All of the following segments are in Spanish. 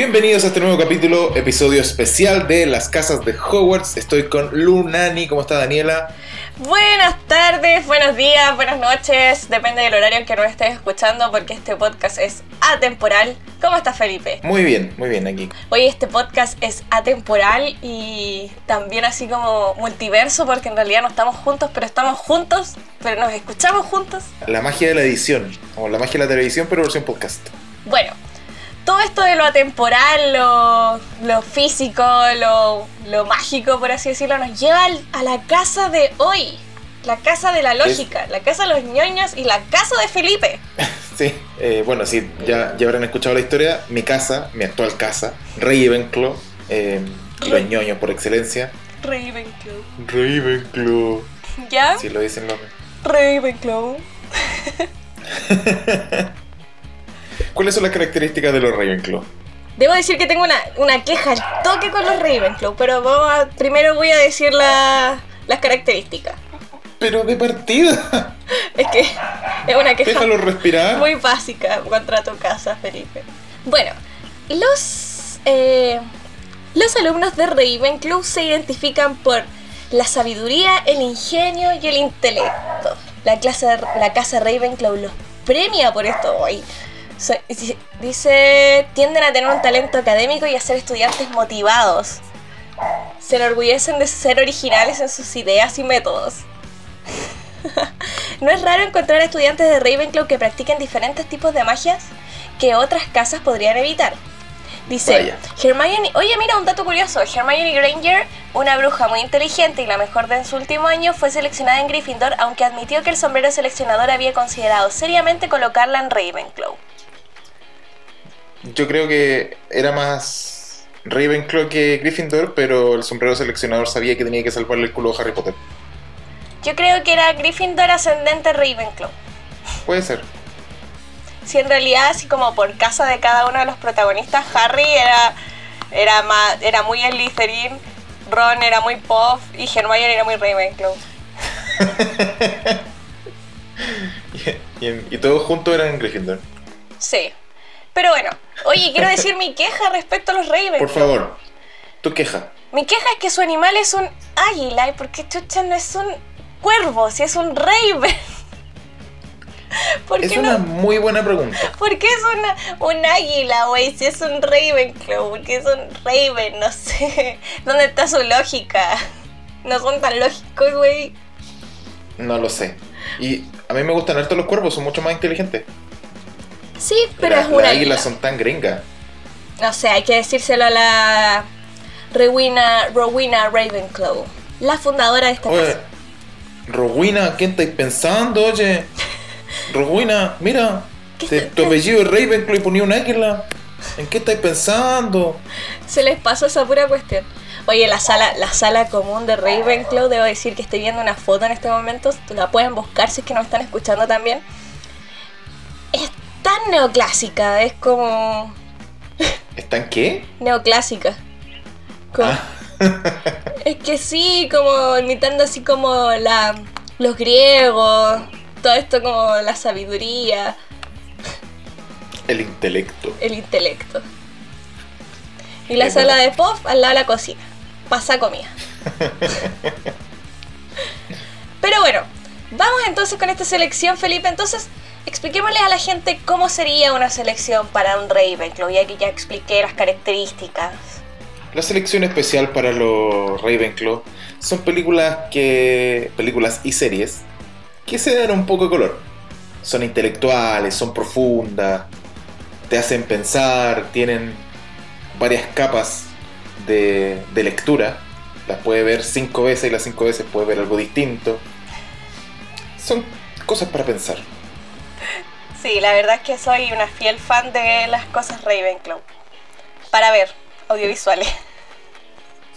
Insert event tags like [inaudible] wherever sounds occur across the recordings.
Bienvenidos a este nuevo capítulo, episodio especial de Las Casas de Hogwarts. Estoy con Lunani. ¿Cómo está Daniela? Buenas tardes, buenos días, buenas noches. Depende del horario en que nos estés escuchando, porque este podcast es atemporal. ¿Cómo estás, Felipe? Muy bien, muy bien aquí. Hoy este podcast es atemporal y también así como multiverso, porque en realidad no estamos juntos, pero estamos juntos, pero nos escuchamos juntos. La magia de la edición, o la magia de la televisión, pero versión podcast. Bueno, todo esto de lo atemporal, lo, lo físico, lo, lo mágico, por así decirlo, nos lleva al- a la casa de hoy. La casa de la lógica, la casa de los ñoños y la casa de Felipe. [laughs] Sí, eh, bueno, sí, ya, ya habrán escuchado la historia. Mi casa, mi actual casa, Ravenclaw, eh, los ñoños por excelencia. Ravenclaw. Ravenclaw. ¿Ya? Si lo dicen los... Ravenclaw. [laughs] ¿Cuáles son las características de los Ravenclaw? Debo decir que tengo una, una queja al toque con los Ravenclaw, pero vamos a- primero voy a decir la- las características. Pero de partida, Es que es una queja déjalo respirar. muy básica contra tu casa, Felipe. Bueno, los, eh, los alumnos de Ravenclaw se identifican por la sabiduría, el ingenio y el intelecto. La, clase, la casa Ravenclaw los premia por esto hoy. So- dice- tienden a tener un talento académico y a ser estudiantes motivados. Se enorgullecen de ser originales en sus ideas y métodos. [laughs] No es raro encontrar estudiantes de Ravenclaw que practiquen diferentes tipos de magias que otras casas podrían evitar. Dice, Vaya. Hermione, oye mira un dato curioso, Hermione Granger, una bruja muy inteligente y la mejor de su último año, fue seleccionada en Gryffindor, aunque admitió que el sombrero seleccionador había considerado seriamente colocarla en Ravenclaw. Yo creo que era más Ravenclaw que Gryffindor, pero el sombrero seleccionador sabía que tenía que salvarle el culo a Harry Potter. Yo creo que era Gryffindor ascendente Ravenclaw. Puede ser. Si en realidad, así como por casa de cada uno de los protagonistas, Harry era, era, más, era muy Slytherin, Ron era muy Puff y Hermione era muy Ravenclaw. [laughs] Y, y- y todos juntos eran Gryffindor. Sí. Pero bueno, oye, quiero [laughs] decir mi queja respecto a los Ravenclaw. Por favor, tu queja. Mi queja es que su animal es un águila y porque chucha no es un cuervo, si es un raven. [laughs] ¿Por Es qué una muy buena pregunta. [laughs] ¿Por qué es una, un águila, güey? Si es un Ravenclaw, porque es un Raven, no sé. ¿Dónde está su lógica? No son tan lógicos, güey. No lo sé. Y a mí me gustan harto los cuervos, son mucho más inteligentes. Sí, pero La- es una las águila. águilas son tan gringas. No sé, hay que decírselo a la Rowena, Rowena Ravenclaw, la fundadora de esta Oye, casa. Rowena, ¿qué estáis pensando, oye? [laughs] Rowena, mira, ¿Qué te- tu apellido es Ravenclaw y ponía un águila. ¿En qué estáis pensando? Se les pasó esa pura cuestión. Oye, la sala, la sala común de Ravenclaw, debo decir que estoy viendo una foto en este momento, la pueden buscar si es que nos están escuchando también. Es tan neoclásica, es como ¿Están qué? neoclásica. Como- Ah. [laughs] Es que sí, como imitando así como la, los griegos, todo esto como la sabiduría, El intelecto. el intelecto. Y la Es sala de Puff al lado de la cocina. Pasa comida. [laughs] Pero bueno, vamos entonces con esta selección, Felipe. Entonces, expliquémosle a la gente cómo sería una selección para un Ravenclaw, ya que ya expliqué las características. La selección especial para los Ravenclaw son películas que. películas y series que se dan un poco de color. Son intelectuales, son profundas, te hacen pensar, tienen varias capas de, de lectura. Las puede ver cinco veces y las cinco veces puede ver algo distinto. Son cosas para pensar. Sí, la verdad es que soy una fiel fan de las cosas Ravenclaw. Para ver, audiovisuales.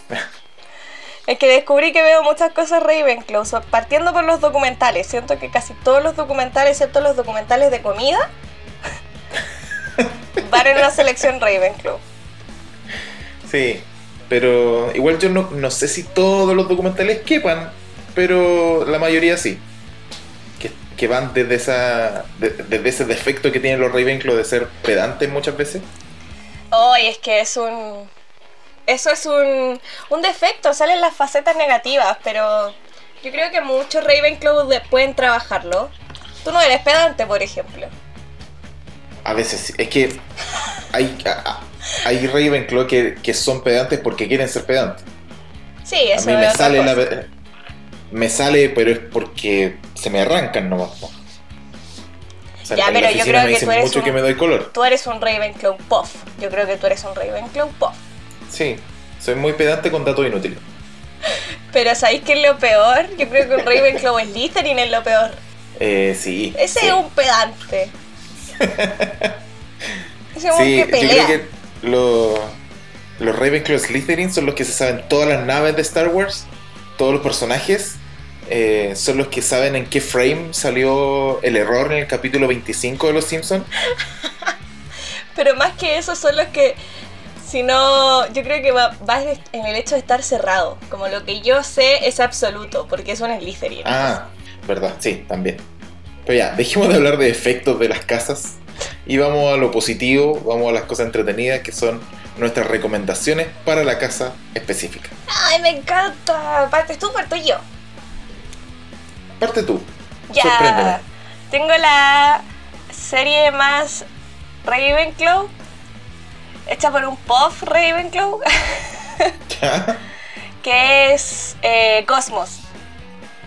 [laughs] Es que descubrí que veo muchas cosas Ravenclaw, partiendo por los documentales. Siento que casi todos los documentales, excepto los documentales de comida, [laughs] van en una selección Ravenclaw. Sí, pero igual yo no, no sé si todos los documentales quepan, pero la mayoría sí. Que, van desde, esa, de- desde ese defecto que tienen los Ravenclaw de ser pedantes muchas veces. Oh, Hoy es que es un. Eso es un, un defecto, salen las facetas negativas, pero yo creo que muchos Ravenclaw de- pueden trabajarlo. Tú no eres pedante, por ejemplo. A veces, sí. es que hay, a- a- hay Ravenclaw que, que son pedantes porque quieren ser pedantes. Sí, A eso mí es me otra sale, la, me sale, pero es porque se me arrancan nomás. O sea, Ya, pero yo creo que tú eres mucho un- que me doy color. Tú eres un Ravenclaw puff. Yo creo que tú eres un Ravenclaw puff. Sí, soy muy pedante con datos inútiles. [laughs] Pero ¿sabéis qué es lo peor? Yo creo que un Ravenclaw Slytherin es lo peor. Eh, sí. Ese sí. es un pedante. [laughs] Ese es un Sí, que yo creo pelea. que lo- los Ravenclaw Slytherin son los que se saben todas las naves de Star Wars, todos los personajes. Eh, son los que saben en qué frame salió el error en el capítulo 25 de Los Simpsons. [laughs] Pero más que eso son los que, si no, yo creo que va, va en el hecho de estar cerrado. Como lo que yo sé es absoluto, porque es un Slytherin. Ah, verdad, sí, también. Pero ya, dejemos de hablar de efectos de las casas y vamos a lo positivo, vamos a las cosas entretenidas que son nuestras recomendaciones para la casa específica. ¡Ay, me encanta! Partes tú, parto yo. Parte tú. Sorpréndeme. Ya. Tengo la serie más Ravenclaw. Hecha por un puff Ravenclaw. [laughs] ¿Ya? que es eh, Cosmos.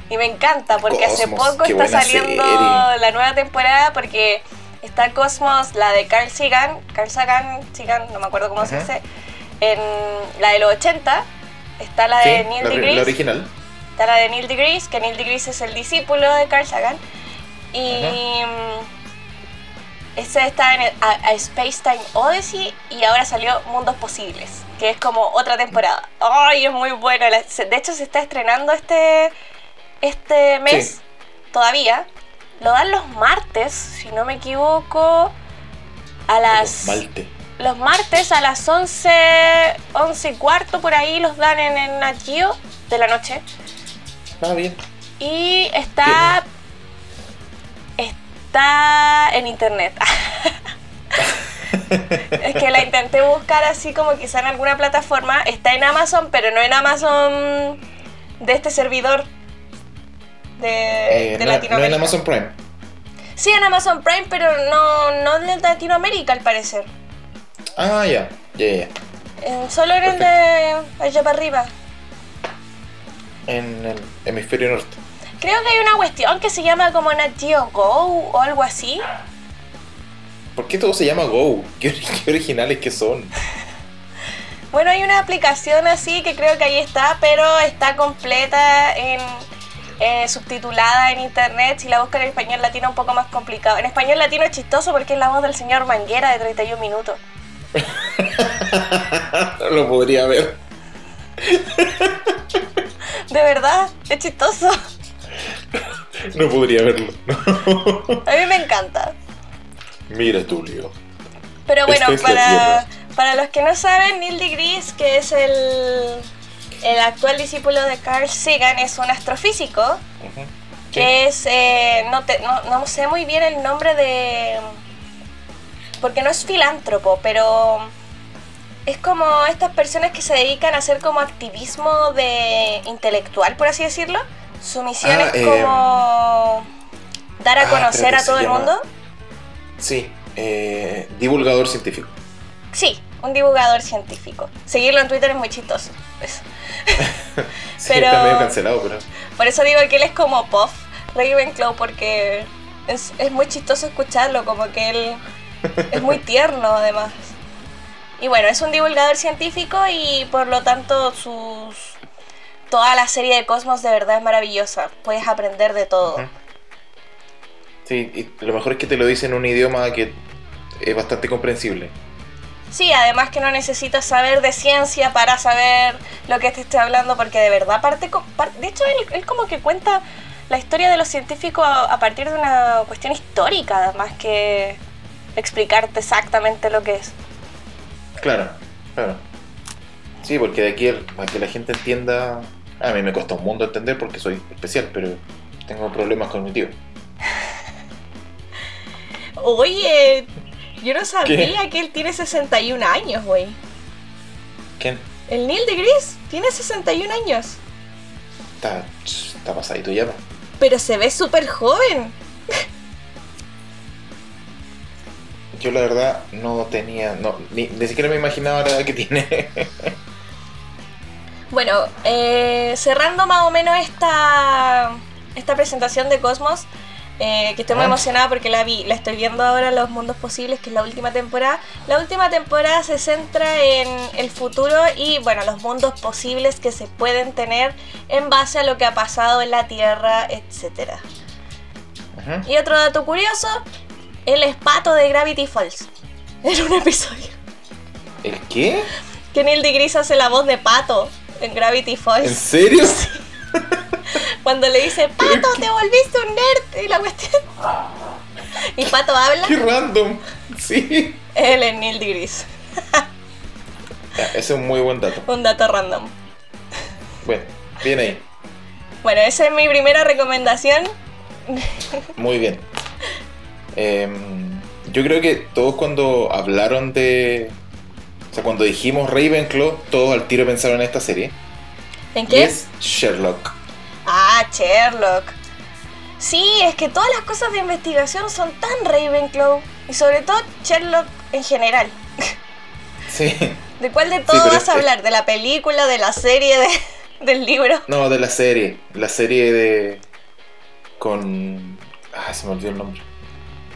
Y me encanta porque hace poco está saliendo serie. la nueva temporada porque está Cosmos, la de Carl Sagan, Carl Sagan, Sagan, no me acuerdo cómo se dice, en la de los 80, está la Sí, de Neil la, la original. Está la de Neil deGrasse, que Neil deGrasse es el discípulo de Carl Sagan y mm, ese está en el- a, a Space Time Odyssey y ahora salió Mundos Posibles, que es como otra temporada. ¡Ay, es muy bueno! De hecho, se está estrenando este, este mes Sí. todavía. Lo dan los martes, si no me equivoco, a las... Malte. Los martes a las 11, 11 y cuarto por ahí los dan en el Nat Geo de la noche. Ah, bien. Y está. Está en internet. [laughs] es que la intenté buscar así como quizá en alguna plataforma. Está en Amazon, pero no en Amazon de este servidor de, Eh, de no, no Latinoamérica. en Amazon Prime. Sí, en Amazon Prime, pero no, no de Latinoamérica al parecer. Ah, ya. Ya, ya. Eh, solo en el de allá para arriba. En el hemisferio norte. Creo que hay una cuestión que se llama como Nat Geo Go o algo así. ¿Por qué todo se llama Go? ¿Qué, qué originales que son? Bueno, hay una aplicación así que creo que ahí está, pero está completa en eh, subtitulada en internet. Si la buscan en español latino, un poco más complicado. En español latino es chistoso porque es la voz del señor Manguera de 31 minutos. no [laughs] lo podría ver. [laughs] De verdad, es chistoso. No podría verlo. A mí me encanta. Mira, Tulio. Pero bueno, es para, para los que no saben, Neil deGrasse, que es el, el actual discípulo de Carl Sagan, es un astrofísico que es, eh, no, te- no, no sé muy bien el nombre de, porque no es filántropo, pero es como estas personas que se dedican a hacer como activismo de intelectual, por así decirlo. Su misión Ah, es eh, como dar a ah, conocer a todo el llama- mundo. Sí, eh, divulgador científico. Sí, un divulgador científico. Seguirlo en Twitter es muy chistoso. [laughs] Sí, Pero- está medio cancelado, pero. Por eso digo que él es como Puff Ravenclaw, porque es, es muy chistoso escucharlo, como que él es muy [laughs] tierno además. Y bueno, es un divulgador científico y por lo tanto sus toda la serie de Cosmos de verdad es maravillosa. Puedes aprender de todo. Sí, y lo mejor es que te lo dice en un idioma que es bastante comprensible. Sí, además que no necesitas saber de ciencia para saber lo que te estoy hablando, porque de verdad parte... co- par- De hecho, él, él como que cuenta la historia de los científicos a, a partir de una cuestión histórica, más que explicarte exactamente lo que es. Claro, claro. Sí, porque de aquí el- para que la gente entienda. A mí me cuesta un mundo entender porque soy especial, pero tengo problemas cognitivos. Oye, Yo no sabía que él tiene 61 años, güey. ¿Quién? El Neil deGrasse tiene 61 años. Está, está pasadito ya. Pero se ve súper joven. Yo la verdad no tenía, no, ni, ni siquiera me imaginaba la edad que tiene. [laughs] Bueno, eh, cerrando más o menos esta, esta presentación de Cosmos, eh, que estoy muy emocionada porque la vi, la estoy viendo ahora, Los Mundos Posibles, que es la última temporada. La última temporada se centra en el futuro y, bueno, los mundos posibles que se pueden tener en base a lo que ha pasado en la Tierra, etc. Y otro dato curioso, el espato de Gravity Falls. En un episodio. ¿El qué? Que Neil deGrasse hace la voz de pato en Gravity Falls. ¿En serio? [laughs] Cuando le dice, Pato, te volviste un nerd. Y la cuestión. Y Pato habla. Qué random. Sí. Él es Neil deGrasse. Ese es un muy buen dato. Un dato random. Bueno, bien ahí. Bueno, esa es mi primera recomendación. Muy bien. Em, yo creo que todos cuando hablaron de... O sea, cuando dijimos Ravenclaw, todos al tiro pensaron en esta serie. ¿En Y qué? es Sherlock. Ah, Sherlock. Sí, es que todas las cosas de investigación son tan Ravenclaw. Y sobre todo Sherlock en general. [laughs] Sí. ¿De cuál de todo vas a es- hablar? ¿De la película, de la serie, de- [laughs] del libro? No, de la serie. La serie de... Con... Ah, se me olvidó el nombre.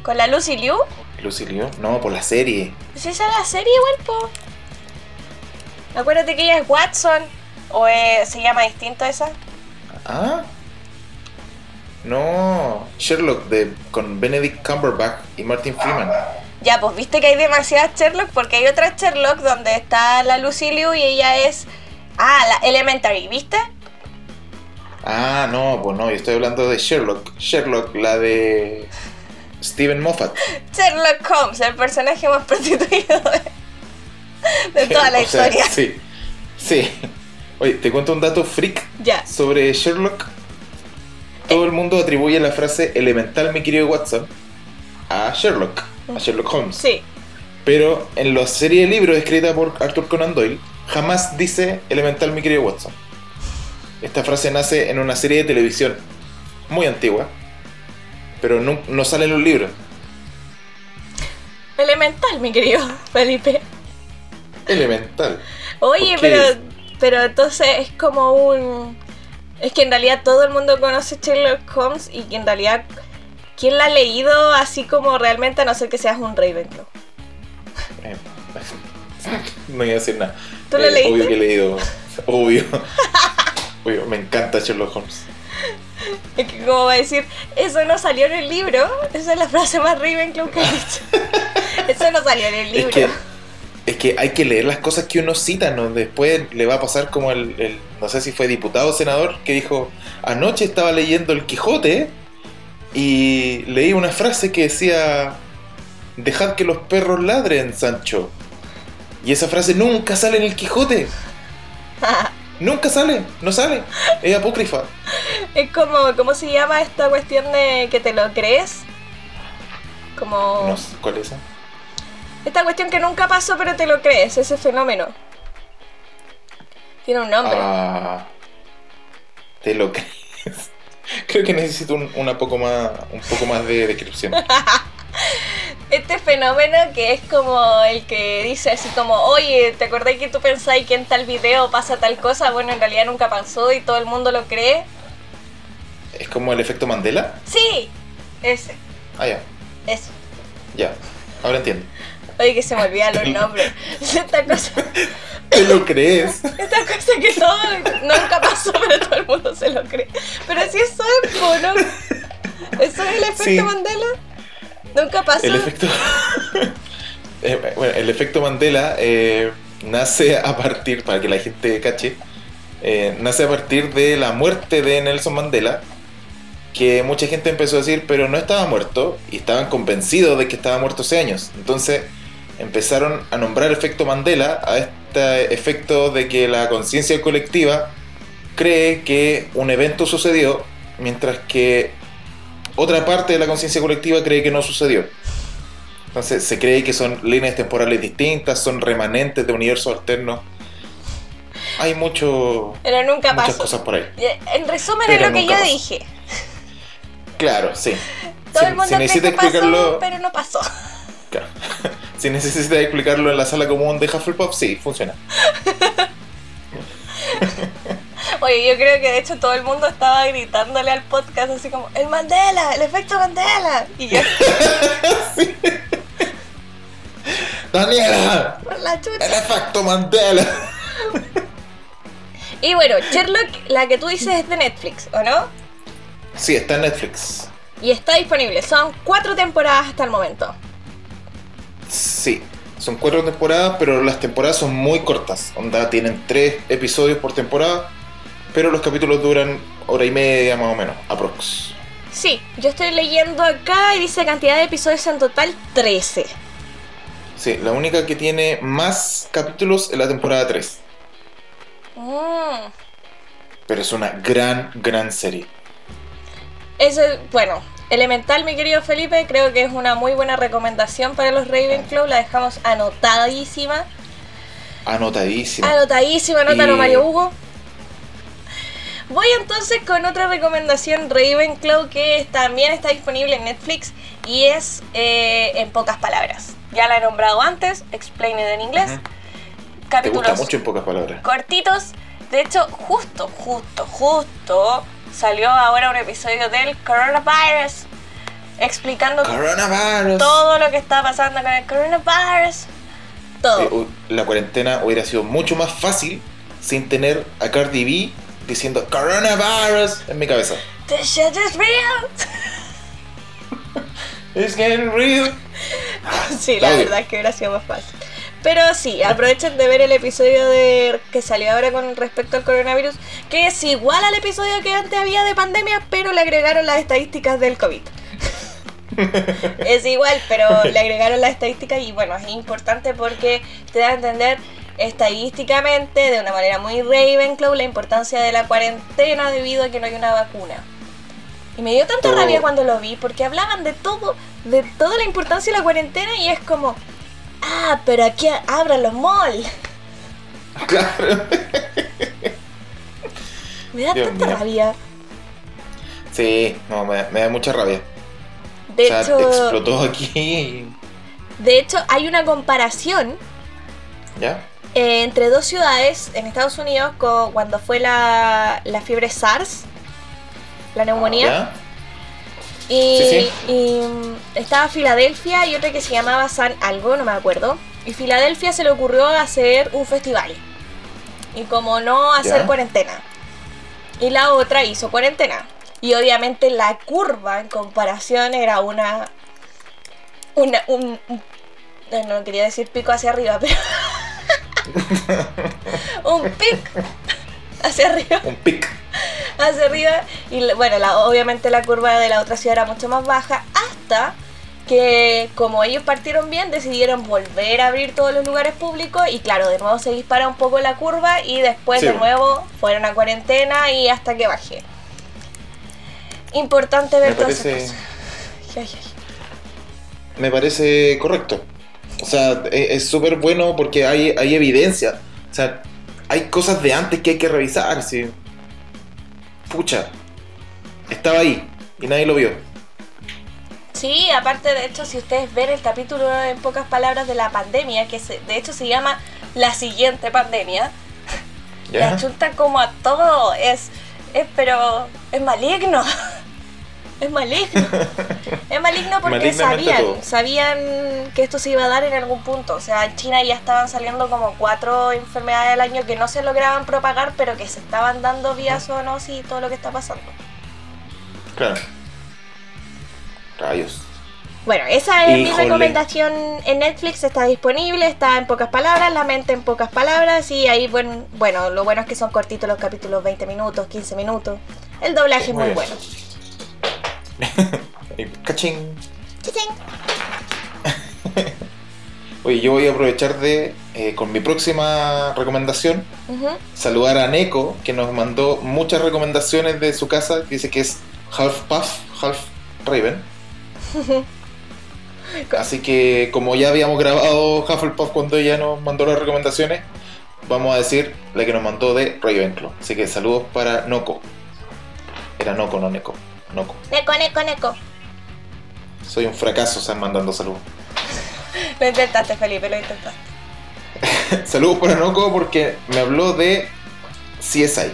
¿Con la Lucy Liu? Lucy Liu. No, por la serie. Pues esa es la serie igual, po. Acuérdate que ella es Watson. ¿O eh, se llama distinto esa? ¿Ah? No. Sherlock de, con Benedict Cumberbatch y Martin Freeman. Ya, pues viste que hay demasiadas Sherlock porque hay otra Sherlock donde está la Lucy Liu y ella es... Ah, la Elementary, ¿viste? Ah, no, pues no, yo estoy hablando de Sherlock. Sherlock, la de Steven Moffat. Sherlock Holmes, el personaje más [laughs] prostituido de, de toda la [laughs] O sea, historia. sí, sí. Oye, te cuento un dato freak Ya. sobre Sherlock. Todo el mundo atribuye la frase elemental, mi querido Watson, a Sherlock, a Sherlock Holmes. Sí. Pero en la serie de libros escrita por Arthur Conan Doyle, jamás dice elemental, mi querido Watson. Esta frase nace en una serie de televisión muy antigua, pero no, no sale en los libros. Elemental, mi querido Felipe. Elemental. Oye, pero, pero entonces es como un... Es que en realidad todo el mundo conoce Sherlock Holmes y que en realidad... ¿Quién la ha leído así como realmente a no ser que seas un Ravenclaw? [laughs] Eh, no iba a decir nada. ¿Tú lo Eh, leíste? Obvio que he leído. Obvio. [laughs] Obvio, me encanta Sherlock Holmes. Es que como va a decir, eso no salió en el libro. Esa es la frase más Ravenclaw que he dicho. [laughs] eso no salió en el Es libro. que, es que hay que leer las cosas que uno cita, ¿no? Después le va a pasar como el, el- no sé si fue diputado o senador, que dijo, anoche estaba leyendo El Quijote y leí una frase que decía, dejad que los perros ladren, Sancho. Y esa frase nunca sale en El Quijote. [laughs] Nunca sale, no sale. Es apócrifa. es como, ¿cómo se llama esta cuestión de que te lo crees? Como... No sé cuál es esa. Esta cuestión que nunca pasó pero te lo crees, ese fenómeno. Tiene un nombre. Ah, te lo crees. [laughs] Creo que necesito un, una poco más, un poco más de descripción. [laughs] Este fenómeno que es como el que dice así como, oye, ¿te acordás que tú pensáis que en tal video pasa tal cosa? Bueno, en realidad nunca pasó y todo el mundo lo cree. ¿Es como el efecto Mandela? Sí, ese, Ah, ya, eso. ya. Ahora entiendo. Oye, que se me olvidan los nombres. [laughs] Esta cosa, ¿Te lo crees? esta cosa que todo nunca pasó, pero todo el mundo se lo cree. Pero si eso es, po, ¿no? ¿Eso es el efecto Sí. Mandela? Nunca pasó. El efecto. [laughs] Eh, bueno, el efecto Mandela eh, nace a partir, para que la gente cache, eh, nace a partir de la muerte de Nelson Mandela, que mucha gente empezó a decir, pero no estaba muerto, y estaban convencidos de que estaba muerto hace años. Entonces empezaron a nombrar efecto Mandela a este efecto de que la conciencia colectiva cree que un evento sucedió, mientras que otra parte de la conciencia colectiva cree que no sucedió. Entonces se cree que son líneas temporales distintas, son remanentes de universos alternos. Hay mucho, Pero nunca muchas pasó. cosas por ahí. En resumen Pero es lo que yo pasó. dije. Claro, sí. Todo Si- el mundo si cree necesita que pasó, explicarlo, pero no pasó. claro. [laughs] si necesita explicarlo en la sala común de Hufflepuff, sí, funciona. [laughs] Oye, yo creo que de hecho todo el mundo estaba gritándole al podcast así como, el Mandela, el efecto Mandela. Y yo, [laughs] Daniela, por la el efecto Mandela. Y bueno, Sherlock, la que tú dices es de Netflix, ¿o no? Sí, está en Netflix. Y está disponible. Son cuatro temporadas hasta el momento. Sí, son cuatro temporadas, pero las temporadas son muy cortas. Onda, tienen tres episodios por temporada, pero los capítulos duran hora y media más o menos, aprox. Sí, yo estoy leyendo acá y dice cantidad de episodios en total 13. Sí, la única que tiene más capítulos es la temporada 3. Mm. Pero es una gran, gran serie. Eso, bueno, Elemental, mi querido Felipe, creo que es una muy buena recomendación para los Ravenclaw. La dejamos anotadísima. Anotadísima. Anotadísima, anótalo Y- Mario Hugo. Voy entonces con otra recomendación Ravenclaw que también está disponible en Netflix y es eh, en pocas palabras. Ya la he nombrado antes, Explained en inglés. Ujú. Te Capítulos gusta mucho en pocas palabras. cortitos. De hecho, justo, justo, justo salió ahora un episodio del coronavirus explicando Coronavirus. todo lo que está pasando con el coronavirus. Todo. Eh, la cuarentena hubiera sido mucho más fácil sin tener a Cardi B diciendo coronavirus en mi cabeza. This shit is real. It's getting real. Sí, la Claudio. verdad es que hubiera sido más fácil. Pero sí, aprovechen de ver el episodio de que salió ahora con respecto al coronavirus, que es igual al episodio que antes había de pandemia, pero le agregaron las estadísticas del COVID. [laughs] es igual, pero le agregaron las estadísticas y bueno, es importante porque te da a entender estadísticamente, de una manera muy Ravenclaw, la importancia de la cuarentena debido a que no hay una vacuna. Y me dio tanta rabia cuando lo vi, porque hablaban de todo, de toda la importancia de la cuarentena y es como, ah, pero aquí abran los malls. [laughs] Claro. Me da Dios tanta mío. rabia. Sí, no, me, me da mucha rabia. De o sea, hecho, explotó aquí. de hecho, hay una comparación ¿Ya? Eh, entre dos ciudades en Estados Unidos con, cuando fue la, la fiebre SARS, la neumonía. ¿Ya? Y, Sí, y, mm, estaba Filadelfia y otra que se llamaba San algo, no me acuerdo. Y Filadelfia se le ocurrió hacer un festival. Y como no hacer cuarentena. Y la otra hizo cuarentena. Y obviamente la curva en comparación era una. Una. Un, un- no quería decir pico hacia arriba, [laughs] pero. Un pic hacia arriba Un pic. hacia arriba y bueno, la- obviamente la curva de la otra ciudad era mucho más baja hasta que como ellos partieron bien decidieron volver a abrir todos los lugares públicos y claro, de nuevo se dispara un poco la curva y después Sí. de nuevo fueron a cuarentena y hasta que baje. Importante ver Me todas esas parece, cosas. Ay, ay, ay. me parece correcto. O sea, e- es súper bueno porque hay, hay evidencia. O sea, hay cosas de antes que hay que revisar. ¿sí? Pucha, estaba ahí y nadie lo vio. Sí, aparte de hecho, si ustedes ven el capítulo en pocas palabras de la pandemia, que se- de hecho se llama La siguiente pandemia, ¿Ya? achunta como a todo. Es, es pero es maligno. [laughs] Es maligno. Es maligno porque sabían, todo. sabían que esto se iba a dar en algún punto. O sea, en China ya estaban saliendo como cuatro enfermedades al año que no se lograban propagar, pero que se estaban dando vía zoonosis y todo lo que está pasando. Claro. Rayos. Bueno, esa es mi recomendación en Netflix, está disponible, está en pocas palabras, la mente en pocas palabras y ahí, bueno, bueno lo bueno es que son cortitos los capítulos, 20 minutos, 15 minutos. El doblaje es Muy bueno. [laughs] Cachín. Chichín. [laughs] Oye, yo voy a aprovechar de, eh, con mi próxima recomendación, saludar a Neko, que nos mandó muchas recomendaciones de su casa, que dice que es Half Puff, Half Raven. [laughs] Así que como ya habíamos grabado Hufflepuff cuando ella nos mandó las recomendaciones, vamos a decir la que nos mandó de Ravenclaw. Así que saludos para Noco. Era Noco, no Neko. Noco. Neko, neko, neko. Soy un fracaso, están mandando saludos. [laughs] Lo intentaste, Felipe, lo intentaste. [laughs] saludos para Noco porque me habló de CSI.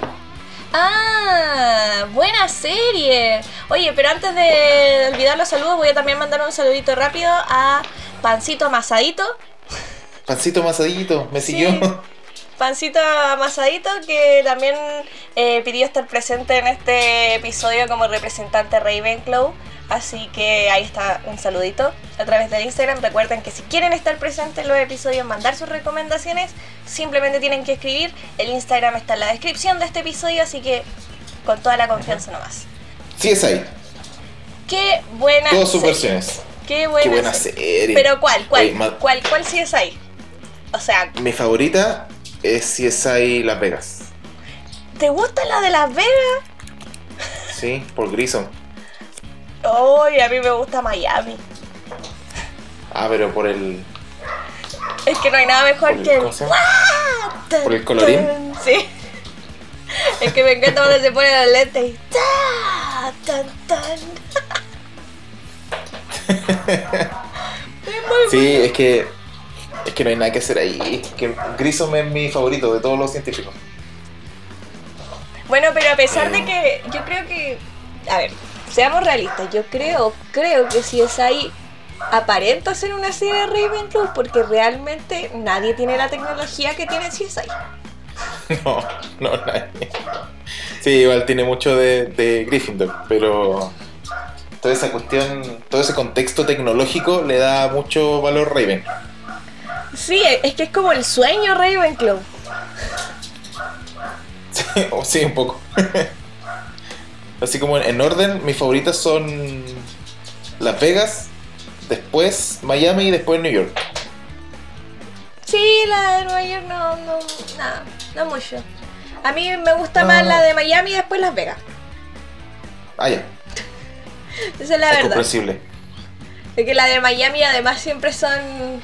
Ah, buena serie. Oye, pero antes de olvidar los saludos, voy a también mandar un saludito rápido a Pancito Amasadito. Pancito Amasadito, me Sí. siguió. Pancito Amasadito, que también eh, pidió estar presente en este episodio como representante Ravenclaw. Así que ahí está un saludito a través del Instagram. Recuerden que si quieren estar presentes en los episodios, mandar sus recomendaciones, simplemente tienen que escribir. El Instagram está en la descripción de este episodio, así que con toda la confianza nomás. CSI, Qué buena todas sus versiones. Qué buena, Qué buena serie. serie. Pero ¿cuál? ¿Cuál? Oye, ¿Cuál? ¿Cuál sí es ahí? O sea, Mi favorita es CSI Las Vegas. ¿te gusta la de Las Vegas? Sí, por Grison. Uy, a mí me gusta Miami. Ah, pero por el. Es que no hay nada mejor ¿Por el- que el. cómo se llama? ¡Tan, ¿Por el colorín? Sí. Es que me encanta cuando se pone los lentes y. ¡ta! ¡Tan, tan! [laughs] Sí, es que. Es que no hay nada que hacer ahí. Es que Grissom es mi favorito de todos los científicos. Bueno, pero a pesar de que yo creo que, a ver, seamos realistas, yo creo, creo que si es ahí aparenta ser una serie de Ravenclaw porque realmente nadie tiene la tecnología que tiene CSI. [laughs] No, no, nadie. Sí, igual tiene mucho de, de Gryffindor, pero toda esa cuestión, todo ese contexto tecnológico le da mucho valor Raven. Sí, es que es como el sueño Ravenclaw. Sí, sí, un poco. [laughs] Así como en orden, mis favoritas son Las Vegas, después Miami y después New York. Sí, la de Nueva York no, no, nada, no mucho. A mí me gusta No. más la de Miami y después Las Vegas. Ah, ya, [laughs] Esa es la es verdad. comprensible. Es que la de Miami además siempre son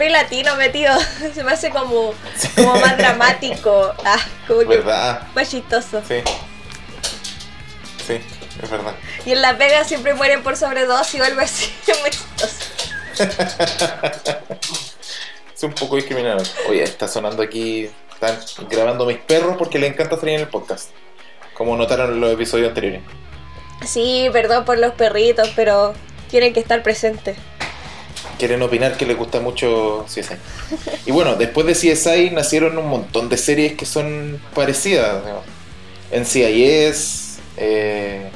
siempre latinos metidos. [laughs] Se me hace como, como más dramático. Ah, como que ¿Verdad? más chistoso. Sí. Sí, es verdad. Y en Las Vegas siempre mueren por sobredosis o algo así. [laughs] Es muy chistoso. [laughs] Es un poco discriminado. Oye, está sonando aquí. Están grabando mis perros porque les encanta salir en el podcast. Como notaron en los episodios anteriores. Sí, perdón por los perritos, pero tienen que estar presentes. Quieren opinar que les gusta mucho CSI. Y bueno, después de CSI nacieron un montón de series que son parecidas. digamos. NCIS. Eh...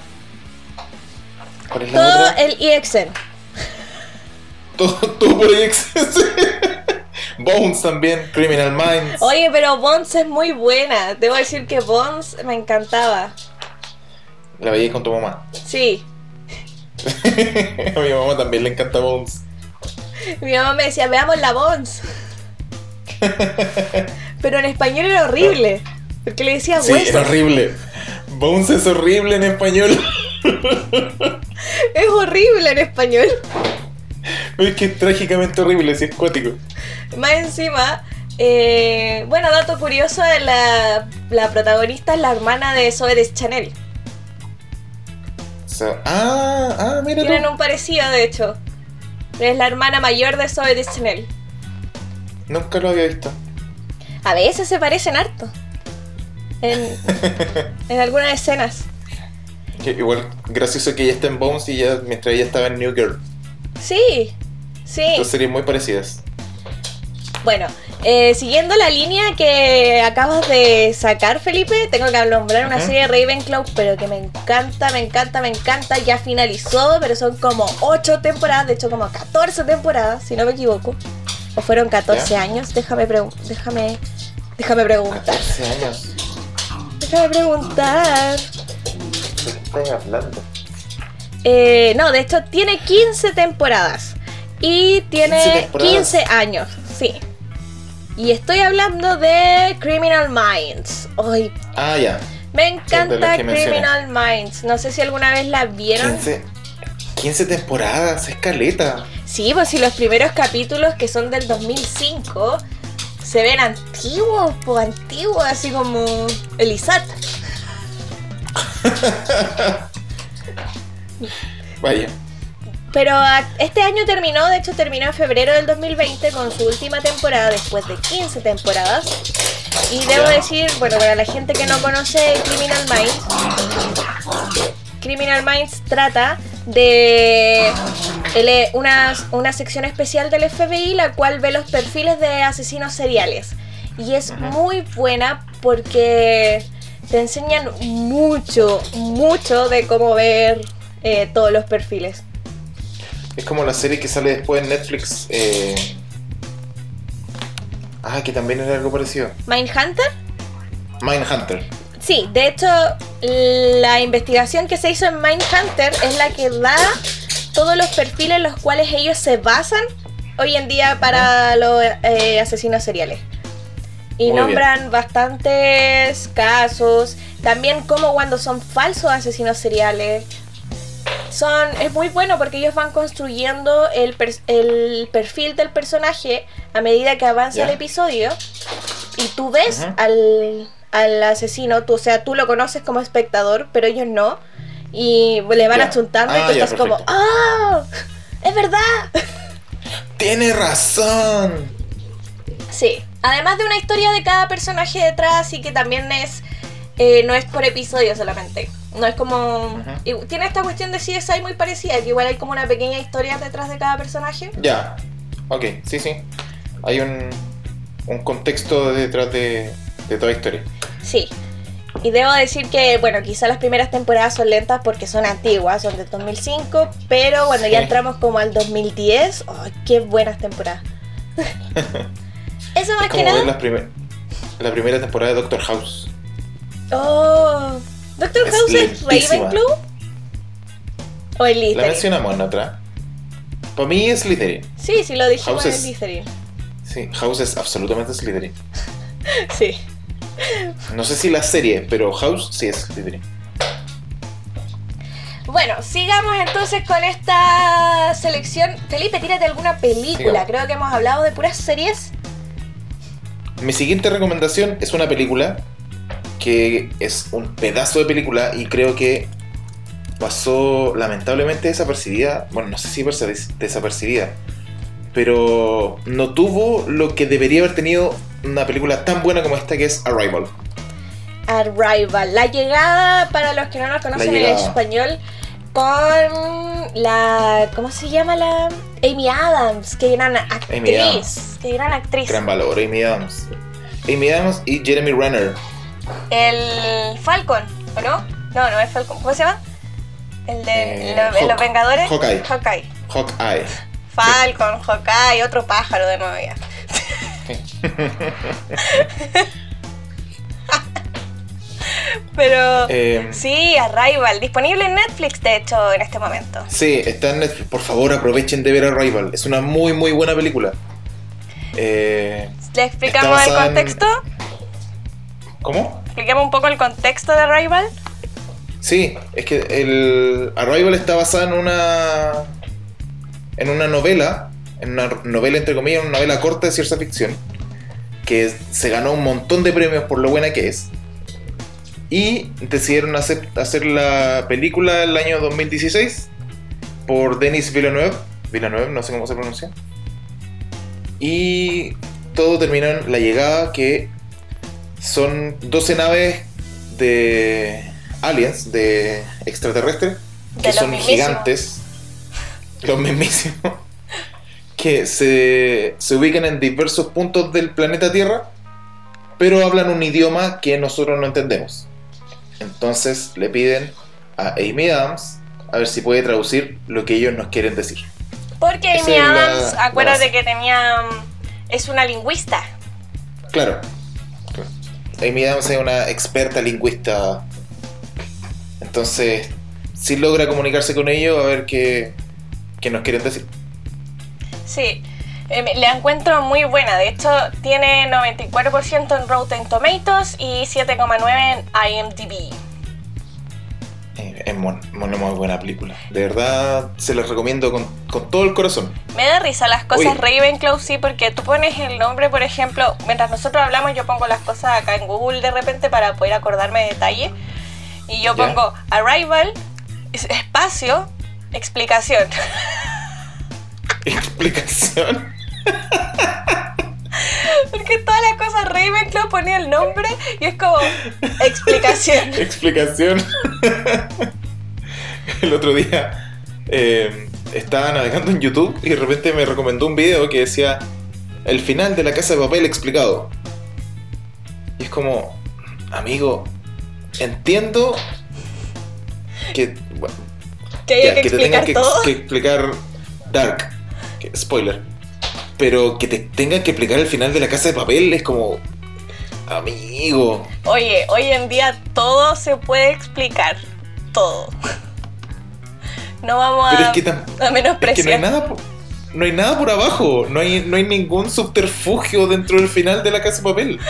¿Cuál es la Todo otra? el EXN. [laughs] Todo, todo por ahí. Bones también. Criminal Minds. Oye, pero Bones es muy buena. Debo decir que Bones me encantaba. La veía con tu mamá. Sí. [laughs] A mi mamá también le encanta Bones. Mi mamá me decía, veamos la Bones. [laughs] Pero en español era horrible. Porque le decía Sí, hueso. era horrible. Bones es horrible en español. Es horrible en español. Es que es trágicamente horrible, si es cuático. Más encima, eh, bueno, dato curioso, la, la protagonista es la hermana de Zoe de Chanel. O sea, ah, ah, mira tú. Tienen un parecido, de hecho. Es la hermana mayor de Zoe de Chanel. Nunca lo había visto. A veces se parecen harto. En, [laughs] en algunas escenas. Igual, gracioso que ella está en Bones y ya, mientras ella estaba en New Girl. Sí, sí. Dos series muy parecidas. Bueno, eh, siguiendo la línea que acabas de sacar, Felipe, tengo que nombrar una Ujú. serie de Ravenclaw, pero que me encanta, me encanta, me encanta. Ya finalizó, pero son como 8 temporadas, de hecho como 14 temporadas, si no me equivoco. O fueron 14 Ya. años, déjame, déjame, déjame preguntar. 14 años. Déjame preguntar. ¿De qué estás hablando? Eh, no, de hecho tiene 15 temporadas. Y 15 tiene temporadas. 15 años, sí. Y estoy hablando de Criminal Minds. Ay, Ah, ya. me encanta mencioné. Criminal Minds. No sé si alguna vez la vieron. 15, 15 temporadas, escaleta. Sí, pues si los primeros capítulos que son del 2005 se ven antiguos, pues antiguos, así como Elisat. [laughs] Vaya. Pero este año terminó, de hecho terminó en febrero del 2020 con su última temporada después de 15 temporadas. Y debo decir, bueno, para la gente que no conoce Criminal Minds, Criminal Minds trata de una, una sección especial del FBI la cual ve los perfiles de asesinos seriales. Y es muy buena porque te enseñan mucho, mucho de cómo ver eh, todos los perfiles. Es como la serie que sale después en Netflix. Eh... Ah, que también era algo parecido. Mindhunter. Mindhunter. Sí, de hecho, la investigación que se hizo en Mindhunter es la que da todos los perfiles en los cuales ellos se basan hoy en día para los eh, asesinos seriales. Y Muy nombran bastantes casos, también como cuando son falsos asesinos seriales. Son, es muy bueno porque ellos van construyendo el, per- el perfil del personaje a medida que avanza el episodio y tú ves al, al asesino, tú, o sea, tú lo conoces como espectador, pero ellos no. Y le van Ya. achuntando y Ah, tú estás como. ¡ah! ¡Es verdad! [laughs] Tiene razón. Sí, además de una historia de cada personaje detrás y que también es eh, no es por episodio solamente. No es como tiene esta cuestión de CSI muy parecida, que igual hay como una pequeña historia detrás de cada personaje. Ya. Ok, sí, sí. Hay un, un contexto detrás de, de toda historia. Sí. Y debo decir que, bueno, quizá las primeras temporadas son lentas porque son antiguas, son del 2005, pero cuando ya entramos como al 2010, ¡ay, qué buenas temporadas! [laughs] Eso más Es que ver nada. primer- la primera temporada de Doctor House. Oh, ¿Doctor House es. Ravenclaw? ¿O el La Slytherin? mencionamos en otra. Para mí es Slytherin. Sí, sí lo dijimos House en es- Slytherin. Sí, House es absolutamente Slytherin. [laughs] Sí. No sé si la serie, pero House sí es Slytherin. Bueno, sigamos entonces con esta selección. Felipe, tírate alguna película. Sigamos. Creo que hemos hablado de puras series. Mi siguiente recomendación es una película que es un pedazo de película y creo que pasó lamentablemente desapercibida. Bueno, no sé si desapercibida, pero no tuvo lo que debería haber tenido una película tan buena como esta que es Arrival. Arrival. La llegada, para los que no nos conocen en español, con la. ¿Cómo se llama la? Amy Adams, que gran actriz. Adams. Que gran actriz. Gran valor, Amy Adams. Amy Adams y Jeremy Renner. El Falcon, ¿o no? No, no es Falcon. ¿Cómo se llama? El de Eh, lo- Los Vengadores. Hawkeye. Hawkeye. Hawkeye. Falcon, Hawkeye, otro pájaro de nuevo ya. Pero Eh, sí, Arrival, disponible en Netflix de hecho en este momento. Sí, está en Netflix. Por favor, aprovechen de ver Arrival. Es una muy, muy buena película. Eh, ¿Le explicamos el basada en- contexto? ¿Cómo? ¿Explicamos un poco el contexto de Arrival? Sí, es que el Arrival está basada en una. en una novela. En una novela, entre comillas, una novela corta de ciencia ficción. Que se ganó un montón de premios por lo buena que es. Y decidieron hacer, hacer la película el año 2016 por Denis Villeneuve. Villeneuve, no sé cómo se pronuncia. Y todo terminó en la llegada que son 12 naves de aliens, de extraterrestres, De que son mismísimos. gigantes, los mismísimos, [laughs] que se, se ubican en diversos puntos del planeta Tierra, pero hablan un idioma que nosotros no entendemos. Entonces le piden a Amy Adams a ver si puede traducir lo que ellos nos quieren decir. Porque Amy Adams, acuérdate que tenía. mm, es una lingüista. Claro. Amy Adams es una experta lingüista. Entonces, si logra comunicarse con ellos, a ver qué, qué nos quieren decir. Sí, eh, la encuentro muy buena. De hecho, tiene 94% en Rotten Tomatoes y 7,9 en IMDb. Es una muy buena película. De verdad, se los recomiendo con, con todo el corazón. Me da risa las cosas Oye. Ravenclaw, sí, porque tú pones el nombre, por ejemplo, mientras nosotros hablamos, yo pongo las cosas acá en Google de repente para poder acordarme de detalle. Y yo Ya. pongo Arrival, es- espacio, explicación. [laughs] Explicación. [laughs] Porque todas las cosas Ravenclaw ponía el nombre y es como explicación. [laughs] Explicación. el otro día eh, estaba navegando en YouTube y de repente me recomendó un video que decía el final de la casa de papel explicado. Y es como, amigo, entiendo que, bueno, Que hay ya, que que te tengan que, explicar Dark. spoiler. Pero que te tengan que explicar el final de la casa de papel es como, amigo. Oye, hoy en día todo se puede explicar. Todo. No vamos Pero a, es que a Es que no menospreciar. hay nada por, no hay nada por abajo. No hay, no hay ningún subterfugio dentro del final de la casa de papel.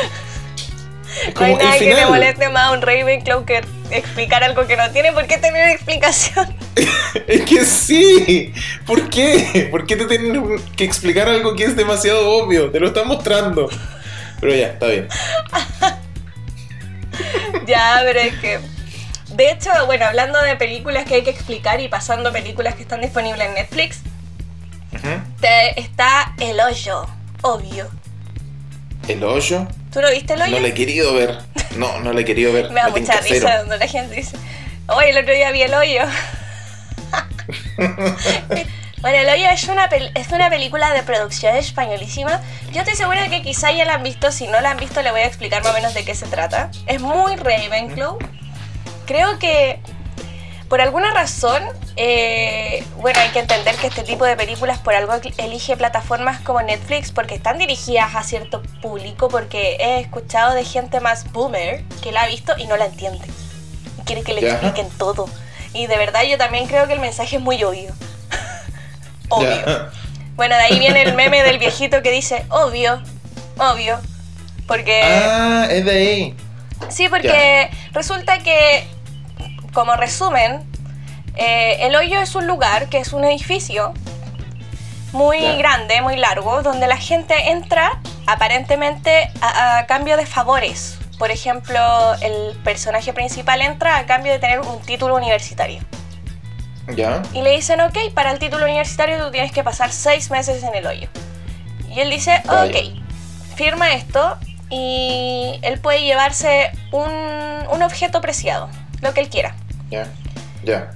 Es No hay como nada que le moleste más a un Ravenclaw que explicar algo que no tiene por qué tener explicación. [laughs] Es que sí. ¿Por qué? ¿Por qué te tienen que explicar algo que es demasiado obvio? Te lo están mostrando. Pero ya, está bien. [laughs] ya, pero es que. De hecho, bueno, hablando de películas que hay que explicar y pasando películas que están disponibles en Netflix, te- está El Hoyo, obvio. El hoyo. ¿Tú lo viste el hoyo? No lo he querido ver. No, no lo he querido ver. [laughs] Me da mucha risa cuando la gente dice, oye, el otro día vi el hoyo. [laughs] bueno, el hoyo es una, es una película de producción españolísima. Yo estoy segura que quizá ya la han visto. Si no la han visto, le voy a explicar más o menos de qué se trata. Es muy Ravenclaw. Creo que por alguna razón, eh, bueno, hay que entender que este tipo de películas por algo elige plataformas como Netflix porque están dirigidas a cierto público, porque he escuchado de gente más boomer que la ha visto y no la entiende. Y quiere que le expliquen todo. Y de verdad yo también creo que el mensaje es muy obvio. [laughs] obvio. Bueno, de ahí viene el meme del viejito que dice, obvio, obvio. Porque... Ah, es de ahí. Sí, porque resulta que, como resumen, eh, el hoyo es un lugar que es un edificio muy grande, muy largo, donde la gente entra aparentemente a, a cambio de favores. Por ejemplo, el personaje principal entra a cambio de tener un título universitario. Ya. Y le dicen, ok, para el título universitario tú tienes que pasar seis meses en el hoyo. Y él dice, ok, firma esto y él puede llevarse un, un objeto preciado, lo que él quiera. Ya. Ya.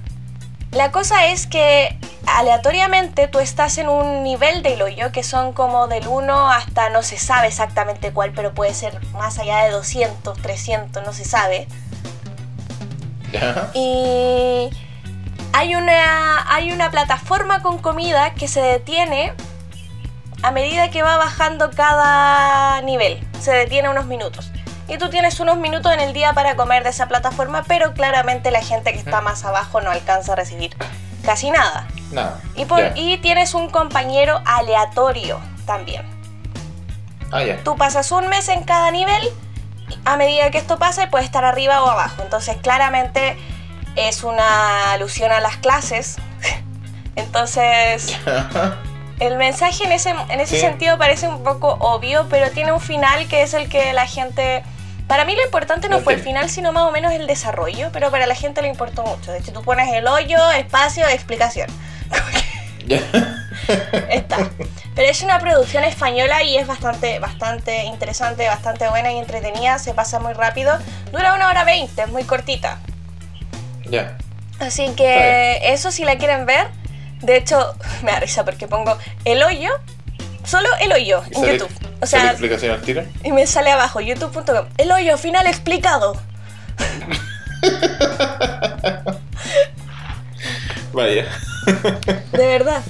La cosa es que aleatoriamente tú estás en un nivel del hoyo que son como del 1 hasta no se sabe exactamente cuál, pero puede ser más allá de 200, 300, no se sabe. Ya. Y hay una, hay una plataforma con comida que se detiene a medida que va bajando cada nivel. Se detiene unos minutos. Y tú tienes unos minutos en el día para comer de esa plataforma, pero claramente la gente que está más abajo no alcanza a recibir casi nada. Nada. Y, por- y tienes un compañero aleatorio también. Ya. Tú pasas un mes en cada nivel, a medida que esto pase puede estar arriba o abajo. Entonces claramente es una alusión a las clases. [laughs] Entonces [laughs] el mensaje en ese, en ese Sí. sentido parece un poco obvio, pero tiene un final que es el que la gente... Para mí lo importante no fue el final, sino más o menos el desarrollo, pero para la gente le importó mucho. De hecho, tú pones el hoyo, espacio, explicación. [laughs] Está. Pero es una producción española y es bastante, bastante interesante, bastante buena y entretenida. Se pasa muy rápido. Dura una hora veinte, es muy cortita. Ya. Así que eso si la quieren ver. De hecho, [laughs] me da risa porque pongo el hoyo, solo el hoyo ¿Y en sale- YouTube. O sale sea, explicación al tiro? y me sale abajo, youtube.com. El hoyo final explicado. [laughs] Vaya. De verdad.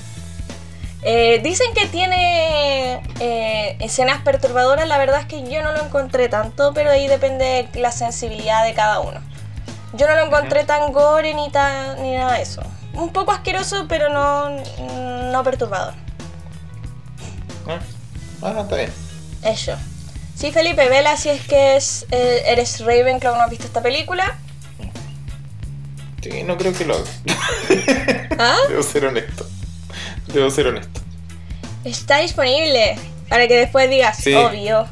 Eh, dicen que tiene eh, escenas perturbadoras, la verdad es que yo no lo encontré tanto, pero ahí depende de la sensibilidad de cada uno. Yo no lo encontré tan gore ni, tan, ni nada de eso. Un poco asqueroso, pero no, no perturbador. Ah, está bien. Eso. Sí, Felipe, vela si es que es, eh, eres Ravenclaw, no has visto esta película. Sí, no creo que lo haga. [laughs] ¿Ah? Debo ser honesto. Debo ser honesto. Está disponible. Para que después digas, Sí. obvio.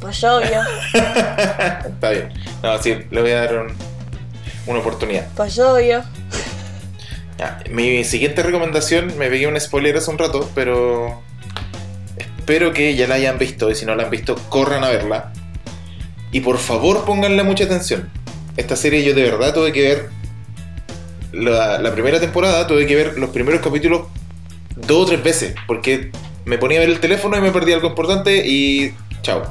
Pues obvio, [laughs] Está bien. No, sí, le voy a dar un- una oportunidad. pues obvio. Ya, mi siguiente recomendación, me pegué un spoiler hace un rato, pero espero que ya la hayan visto y si no la han visto, corran a verla. Y por favor pónganle mucha atención. Esta serie yo de verdad tuve que ver la, la primera temporada, tuve que ver los primeros capítulos dos o tres veces, porque me ponía a ver el teléfono y me perdí algo importante y chao.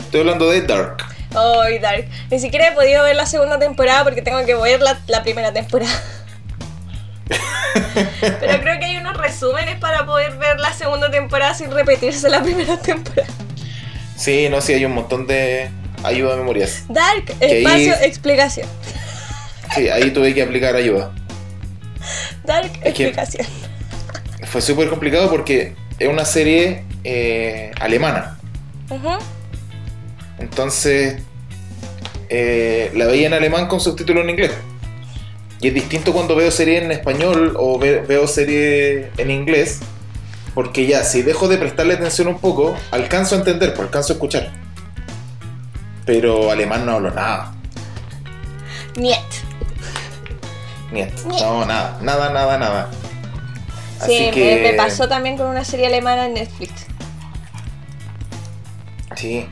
Estoy hablando de Dark. Ay, Dark. Ni siquiera he podido ver la segunda temporada porque tengo que ver la, la primera temporada. [laughs] [laughs] Pero creo que hay unos resúmenes para poder ver la segunda temporada sin repetirse la primera temporada. Sí, no, sí, hay un montón de ayuda a memorias. Dark, espacio, explicación. Sí, ahí tuve que aplicar ayuda. Dark, explicación. Fue súper complicado porque es una serie eh, alemana. Entonces eh, la veía en alemán con subtítulos en inglés. Y es distinto cuando veo serie en español o ve- veo serie en inglés. Porque ya, si dejo de prestarle atención un poco, alcanzo a entender, pues alcanzo a escuchar. Pero alemán no hablo nada. Niet. Niet. No, nada, nada, nada, nada. Sí, Así me- que. me, pasó también con una serie alemana en Netflix. Sí.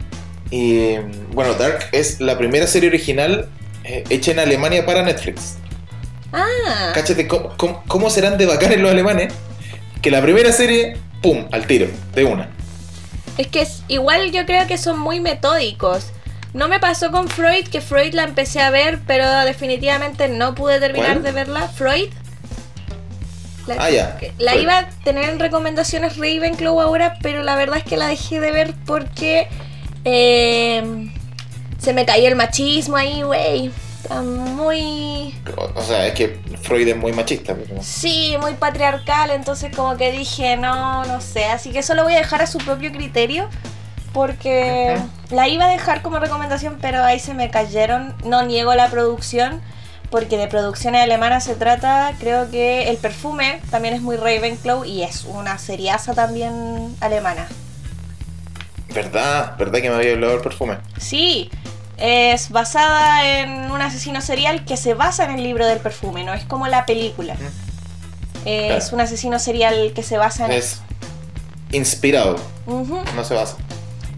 Y bueno, Dark es la primera serie original eh, hecha en Alemania para Netflix. Ah, Cáchate cómo, cómo- cómo serán de bacanes los alemanes que la primera serie, ¡pum! al tiro, de una. es que es- igual yo creo que son muy metódicos. No me pasó con Freud, que Freud la empecé a ver, pero definitivamente no pude terminar ¿Cuál? de verla. Freud. La, Ah, ya. la Freud. iba a tener en recomendaciones Ravenclaw ahora, pero la verdad es que la dejé de ver porque eh, se me cayó el machismo ahí, güey. Está muy... O, o sea, es que Freud es muy machista. pero- Sí, muy patriarcal, entonces como que dije, no, no sé, así que eso lo voy a dejar a su propio criterio, porque la iba a dejar como recomendación, pero ahí se me cayeron, no niego la producción, porque de producciones alemanas se trata, creo que el perfume también es muy Ravenclaw y es una seriaza también alemana. ¿Verdad? ¿Verdad que me había hablado del perfume? Sí, es basada en un asesino serial que se basa en el libro del perfume, no es como la película. Es un asesino serial que se basa en Es inspirado, no se basa.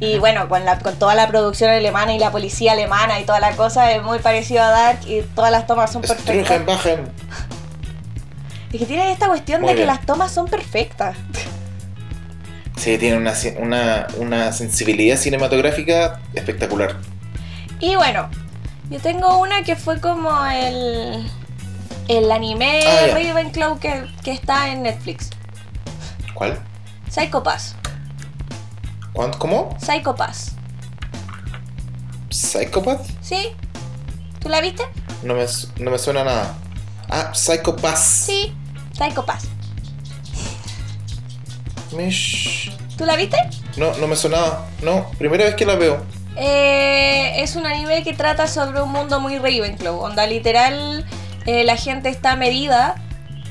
Y bueno, con, la, con toda la producción alemana y la policía alemana y toda la cosa, es muy parecido a Dark y todas las tomas son perfectas. [laughs] Es que tiene esta cuestión Muy de que las tomas son perfectas. Sí, tiene una, una, una sensibilidad cinematográfica espectacular. Y bueno, yo tengo una que fue como el, el anime Ah. Ravenclaw que, que está en Netflix. ¿Cuál? Psycho Pass. ¿Cuándo? ¿Cómo? Psycho Pass. ¿Psychopath? ¿Sí? ¿Tú la viste? No me, no me suena nada. Ah, Psychopath. Sí. Psycho Pass. Mish. ¿Tú la viste? No, no me sonaba. No, primera vez que la veo. Eh, es un anime que trata sobre un mundo muy Ravenclaw. Onda, literal, eh, la gente está medida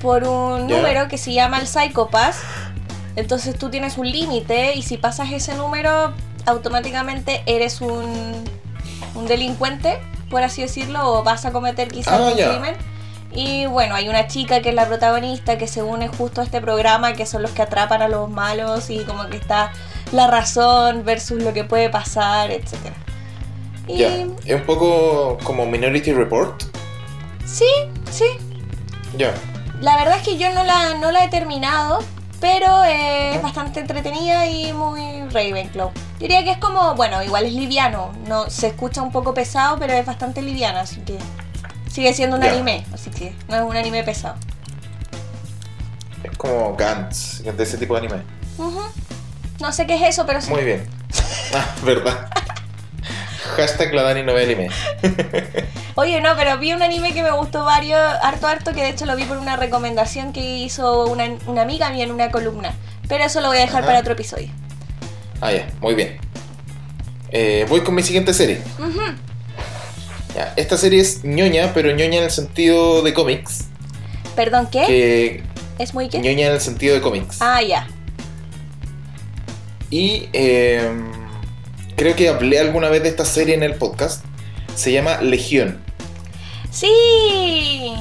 por un número que se llama el Psycho Pass. Entonces tú tienes un límite y si pasas ese número, automáticamente eres un, un delincuente, por así decirlo, o vas a cometer quizás Ah, un crimen. Y bueno, hay una chica que es la protagonista que se une justo a este programa, que son los que atrapan a los malos y como que está la razón versus lo que puede pasar, etc. Y Ya. Es un poco como Minority Report. sí, sí. Ya. La verdad es que yo no la, no la he terminado, pero eh, es bastante entretenida y muy Ravenclaw. Diría que es como, bueno, igual es liviano, no se escucha un poco pesado, pero es bastante liviano, así que sigue siendo un anime, así que no es un anime pesado. Es como Gantz, de ese tipo de anime. Ujú. No sé qué es eso, pero sí. Muy bien. Ah, verdad. Hashtag la Dani no ve anime. Oye, no, pero vi un anime que me gustó varios, harto, harto, que de hecho lo vi por una recomendación que hizo una, una amiga mía en una columna. Pero eso lo voy a dejar Ajá. para otro episodio. Ah, ya, muy bien. Eh, voy con mi siguiente serie. Ya, esta serie es ñoña, pero ñoña en el sentido de cómics. Perdón, ¿qué? Que ¿Es muy qué? ñoña en el sentido de cómics. Ah, ya. Y eh, creo que hablé alguna vez de esta serie en el podcast. Se llama Legión. Sí,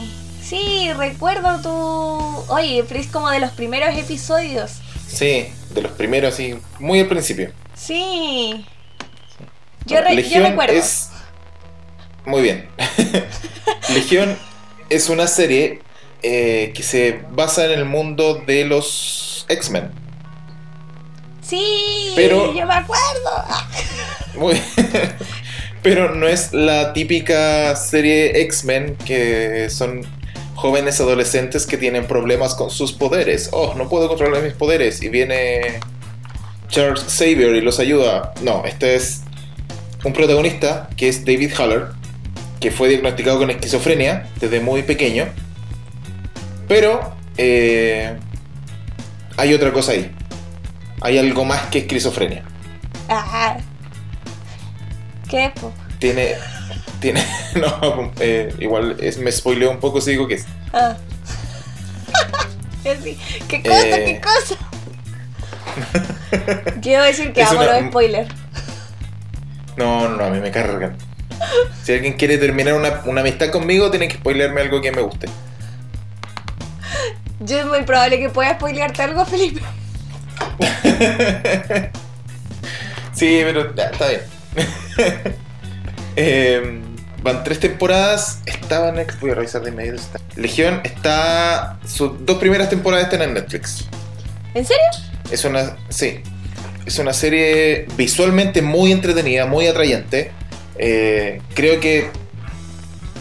sí, recuerdo tu... Oye, pero es como de los primeros episodios. Sí, de los primeros, así, muy al principio. Sí. Yo Legión recuerdo. es. Muy bien. [laughs] Legión es una serie eh, que se basa en el mundo de los X-Men. Sí, Pero- yo me acuerdo. [laughs] Pero no es la típica serie X-Men que son jóvenes adolescentes que tienen problemas con sus poderes. Oh, no puedo controlar mis poderes. Y viene Charles Xavier y los ayuda. No, este es un protagonista que es David Haller, que fue diagnosticado con esquizofrenia desde muy pequeño. Pero eh, hay otra cosa ahí. Hay algo más que esquizofrenia. ah. ¿Qué? po? Tiene. Tiene. [laughs] No, eh, igual es- me spoileó un poco si digo que es. Ah. [laughs] ¿Qué cosa? Eh. ¿Qué cosa? [laughs] Quiero decir que Es amo una- los spoilers. No, no, a mí me cargan. Si alguien quiere terminar una, una amistad conmigo, tiene que spoilearme algo que me guste. Yo es muy probable que pueda spoilearte algo, Felipe. [laughs] Sí, pero está bien. [laughs] Eh, van tres temporadas. Estaban. en- Voy a revisar de inmediato. está. Legión está. Sus dos primeras temporadas están en Netflix. ¿En serio? Es una. Sí. Es una serie visualmente muy entretenida, muy atrayente. Eh, creo que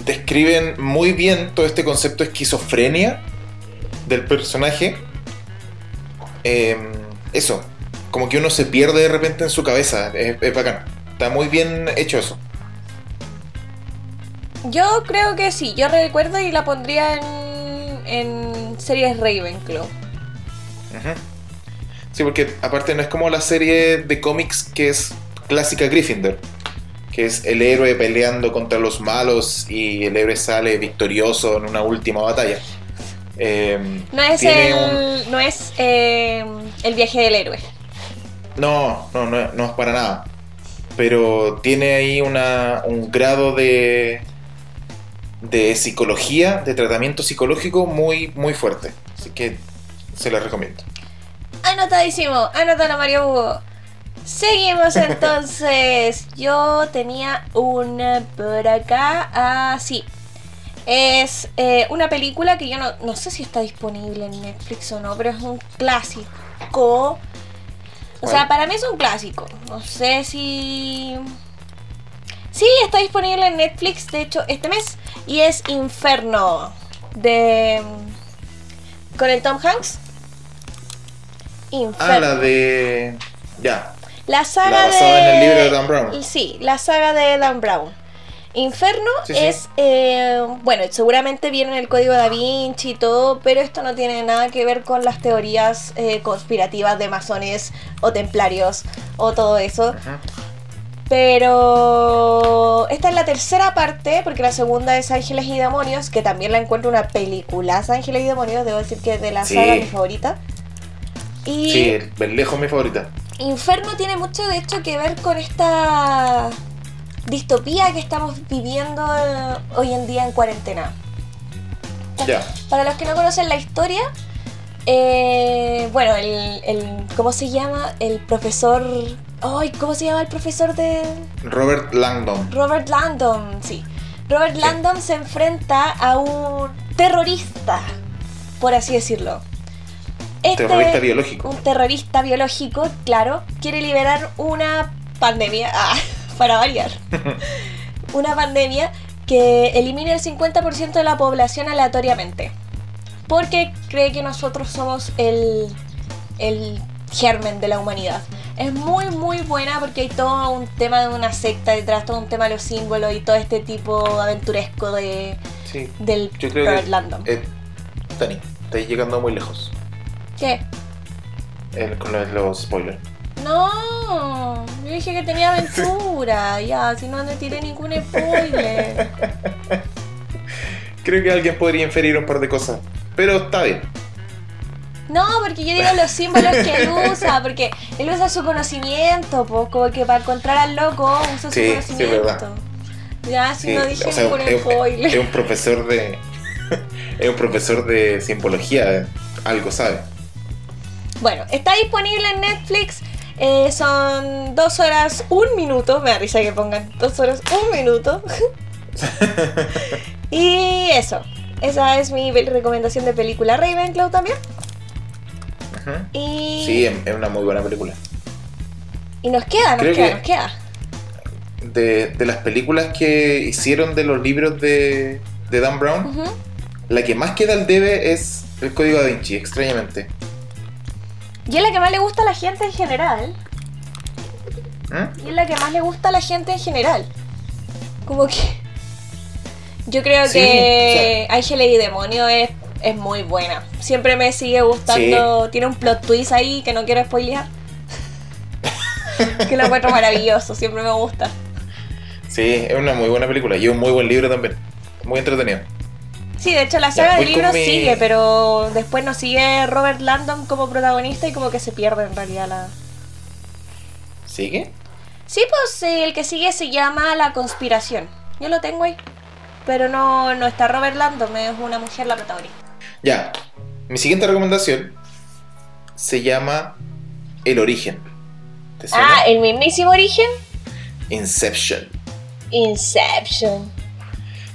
describen muy bien todo este concepto de esquizofrenia del personaje. Eh, eso. Como que uno se pierde de repente en su cabeza. Es, es bacán. Está muy bien hecho eso. Yo creo que sí. Yo recuerdo y la pondría en, en series Ravenclaw. Ujú. Sí, porque aparte no es como la serie de cómics que es clásica Gryffindor, que es el héroe peleando contra los malos y el héroe sale victorioso en una última batalla. Eh, No es el. No es eh, el viaje del héroe. No, no, no, no es para nada. Pero tiene ahí una, un grado de, de psicología, de tratamiento psicológico muy, muy fuerte. Así que se la recomiendo. Anotadísimo, anótalo Mario Hugo. Seguimos [laughs] entonces. Yo tenía una por acá. Ah, sí. Es eh, una película que yo no, no sé si está disponible en Netflix o no, pero es un clásico. O sea, para mí es un clásico. No sé si. Sí, está disponible en Netflix, de hecho, este mes. Y es Inferno. De. Con el Tom Hanks. Inferno. Ah, la de... Ya, La saga La basada de. en el libro de Dan Brown. Sí, la saga de Dan Brown. Inferno Sí, sí. es. eh, bueno, seguramente viene en el código da Vinci y todo, pero esto no tiene nada que ver con las teorías eh, conspirativas de masones o templarios o todo eso. Ujú. Pero esta es la tercera parte, porque la segunda es Ángeles y Demonios, que también la encuentro una peliculaza Ángeles y Demonios, debo decir que es de la Sí. saga mi favorita. Y Sí, lejos mi favorita. Inferno tiene mucho de hecho que ver con esta distopía que estamos viviendo eh, hoy en día en cuarentena. Ya. Para los que no conocen la historia, eh, bueno, el, el- ¿cómo se llama? El profesor... Ay, ¿cómo se llama el profesor de Robert Langdon. Robert Landon? Sí. Robert Sí. Landon se enfrenta a un terrorista, por así decirlo. Este- Terrorista biológico. un terrorista biológico, claro, quiere liberar una pandemia, ah, para variar, [laughs] una pandemia que elimine el 50% de la población aleatoriamente, porque cree que nosotros somos el, el germen de la humanidad. Es muy muy buena porque hay todo un tema de una secta detrás, todo un tema de los símbolos y todo este tipo aventuresco de, Sí. del Yo creo Robert que. Landon. Eh, Dani, estáis llegando muy lejos ¿Qué? eh, con los spoilers. No, yo dije que tenía aventura. [laughs] ya, si no, no tiré ningún spoiler. [laughs] Creo que alguien podría inferir un par de cosas, pero está bien. No, porque yo digo los símbolos que él usa, porque él usa su conocimiento, como que para encontrar al loco usa Sí, su sí, conocimiento. verdad. ya, si Sí, no dije o sea, ningún es, spoiler. es un profesor de. [laughs] es un profesor de simbología, algo sabe. Bueno, está disponible en Netflix. Eh, son dos horas, un minuto. Me da risa que pongan dos horas, un minuto. [laughs] y eso. Esa es mi recomendación de película Ravenclaw también. Y, Sí, es una muy buena película. y nos queda, nos Creo queda, que- nos queda. De, de las películas que hicieron de los libros de, de Dan Brown, la que más queda al debe es el Código Da Vinci, extrañamente. Y es la que más le gusta a la gente en general. ¿Mm? Y es la que más le gusta a la gente en general. Como que. Yo creo Sí, que Ángeles y Demonio es, es muy buena. Siempre me sigue gustando. Tiene un plot twist ahí que no quiero spoilear. que lo encuentro maravilloso, siempre me gusta. Sí, es una muy buena película y un muy buen libro también. Muy entretenido. Sí, de hecho la saga de voy con libros mi- sigue, pero después nos sigue Robert Landon como protagonista y como que se pierde en realidad la. ¿Sigue? Sí, pues eh, el que sigue se llama La Conspiración. Yo lo tengo ahí. Pero no, no está Robert Landon, es una mujer la protagonista. Ya. Mi siguiente recomendación se llama El Origen. ¿Te suena? Ah, el mismísimo origen. Inception. Inception.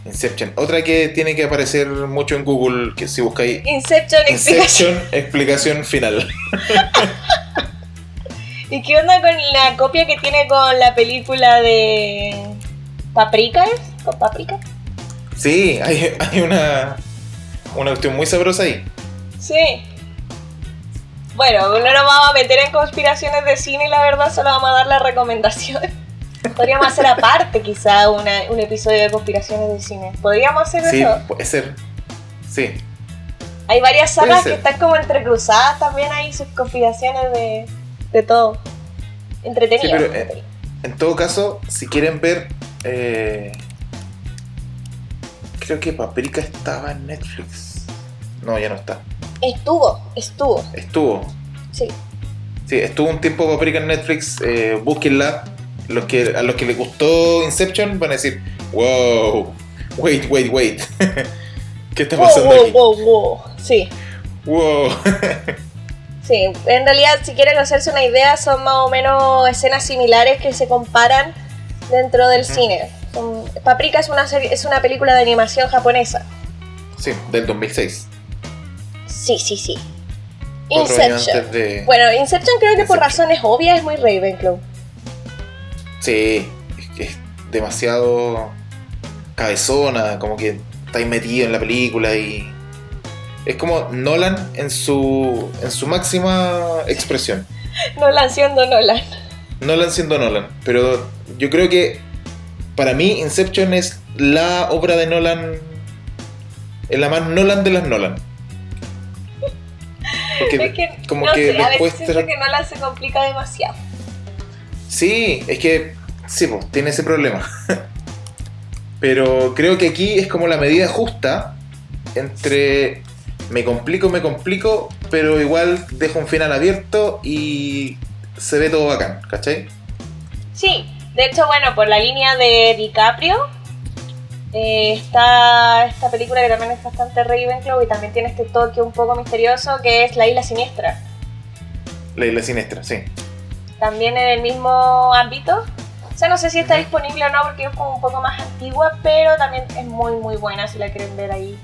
Inception. Otra que tiene que aparecer mucho en Google, que si buscáis Inception explicación. Inception, explicación final. [laughs] ¿Y qué onda con la copia que tiene con la película de Paprika? ¿es? ¿Con Paprika? Sí, hay, hay una, una cuestión muy sabrosa ahí. Sí. Bueno, no nos vamos a meter en conspiraciones de cine, la verdad, solo vamos a dar la recomendación. Podríamos hacer aparte quizá una- un episodio de conspiraciones de cine. ¿Podríamos hacer Sí, eso? puede ser. Sí. Hay varias sagas que están como entrecruzadas también hay sus conspiraciones de, de todo. Entretenido. Sí, pero, eh. En todo caso, si quieren ver. eh, creo que Paprika estaba en Netflix. No, ya no está. Estuvo, estuvo, Estuvo. sí. Sí, estuvo un tiempo Paprika en Netflix. Eh, búsquenla. Los que, a los que les gustó Inception van a decir: Wow, wait, wait, wait. [laughs] ¿Qué está Wow, pasando wow, aquí? wow, wow. Sí, Wow. [laughs] sí. En realidad, si quieren hacerse una idea, son más o menos escenas similares que se comparan dentro del cine. Paprika es una, serie, es una película de animación japonesa. sí, del 2006. Sí, sí, sí. Inception. de. Bueno, Inception creo que por razones obvias es muy Ravenclaw. Sí, es que es demasiado cabezona, como que está ahí metido en la película y. Es como Nolan en su, en su máxima expresión. [laughs] Nolan siendo Nolan. Nolan siendo Nolan, pero yo creo que para mí Inception es la obra de Nolan, es la más Nolan de las Nolan. [laughs] Porque Es que, como no que sé, a después veces siento que Nolan se complica demasiado. Sí, es que sí, pues, tiene ese problema. [laughs] Pero creo que aquí es como la medida justa entre me complico, me complico, pero igual dejo un final abierto y se ve todo bacán, ¿cachai? Sí, de hecho, bueno, por la línea de DiCaprio eh, está esta película que también es bastante Ravenclaw y también tiene este toque un poco misterioso que es La Isla Siniestra. La isla siniestra, sí. También en el mismo ámbito. O sea, no sé si está disponible o no porque es como un poco más antigua, pero también es muy muy buena si la quieren ver ahí.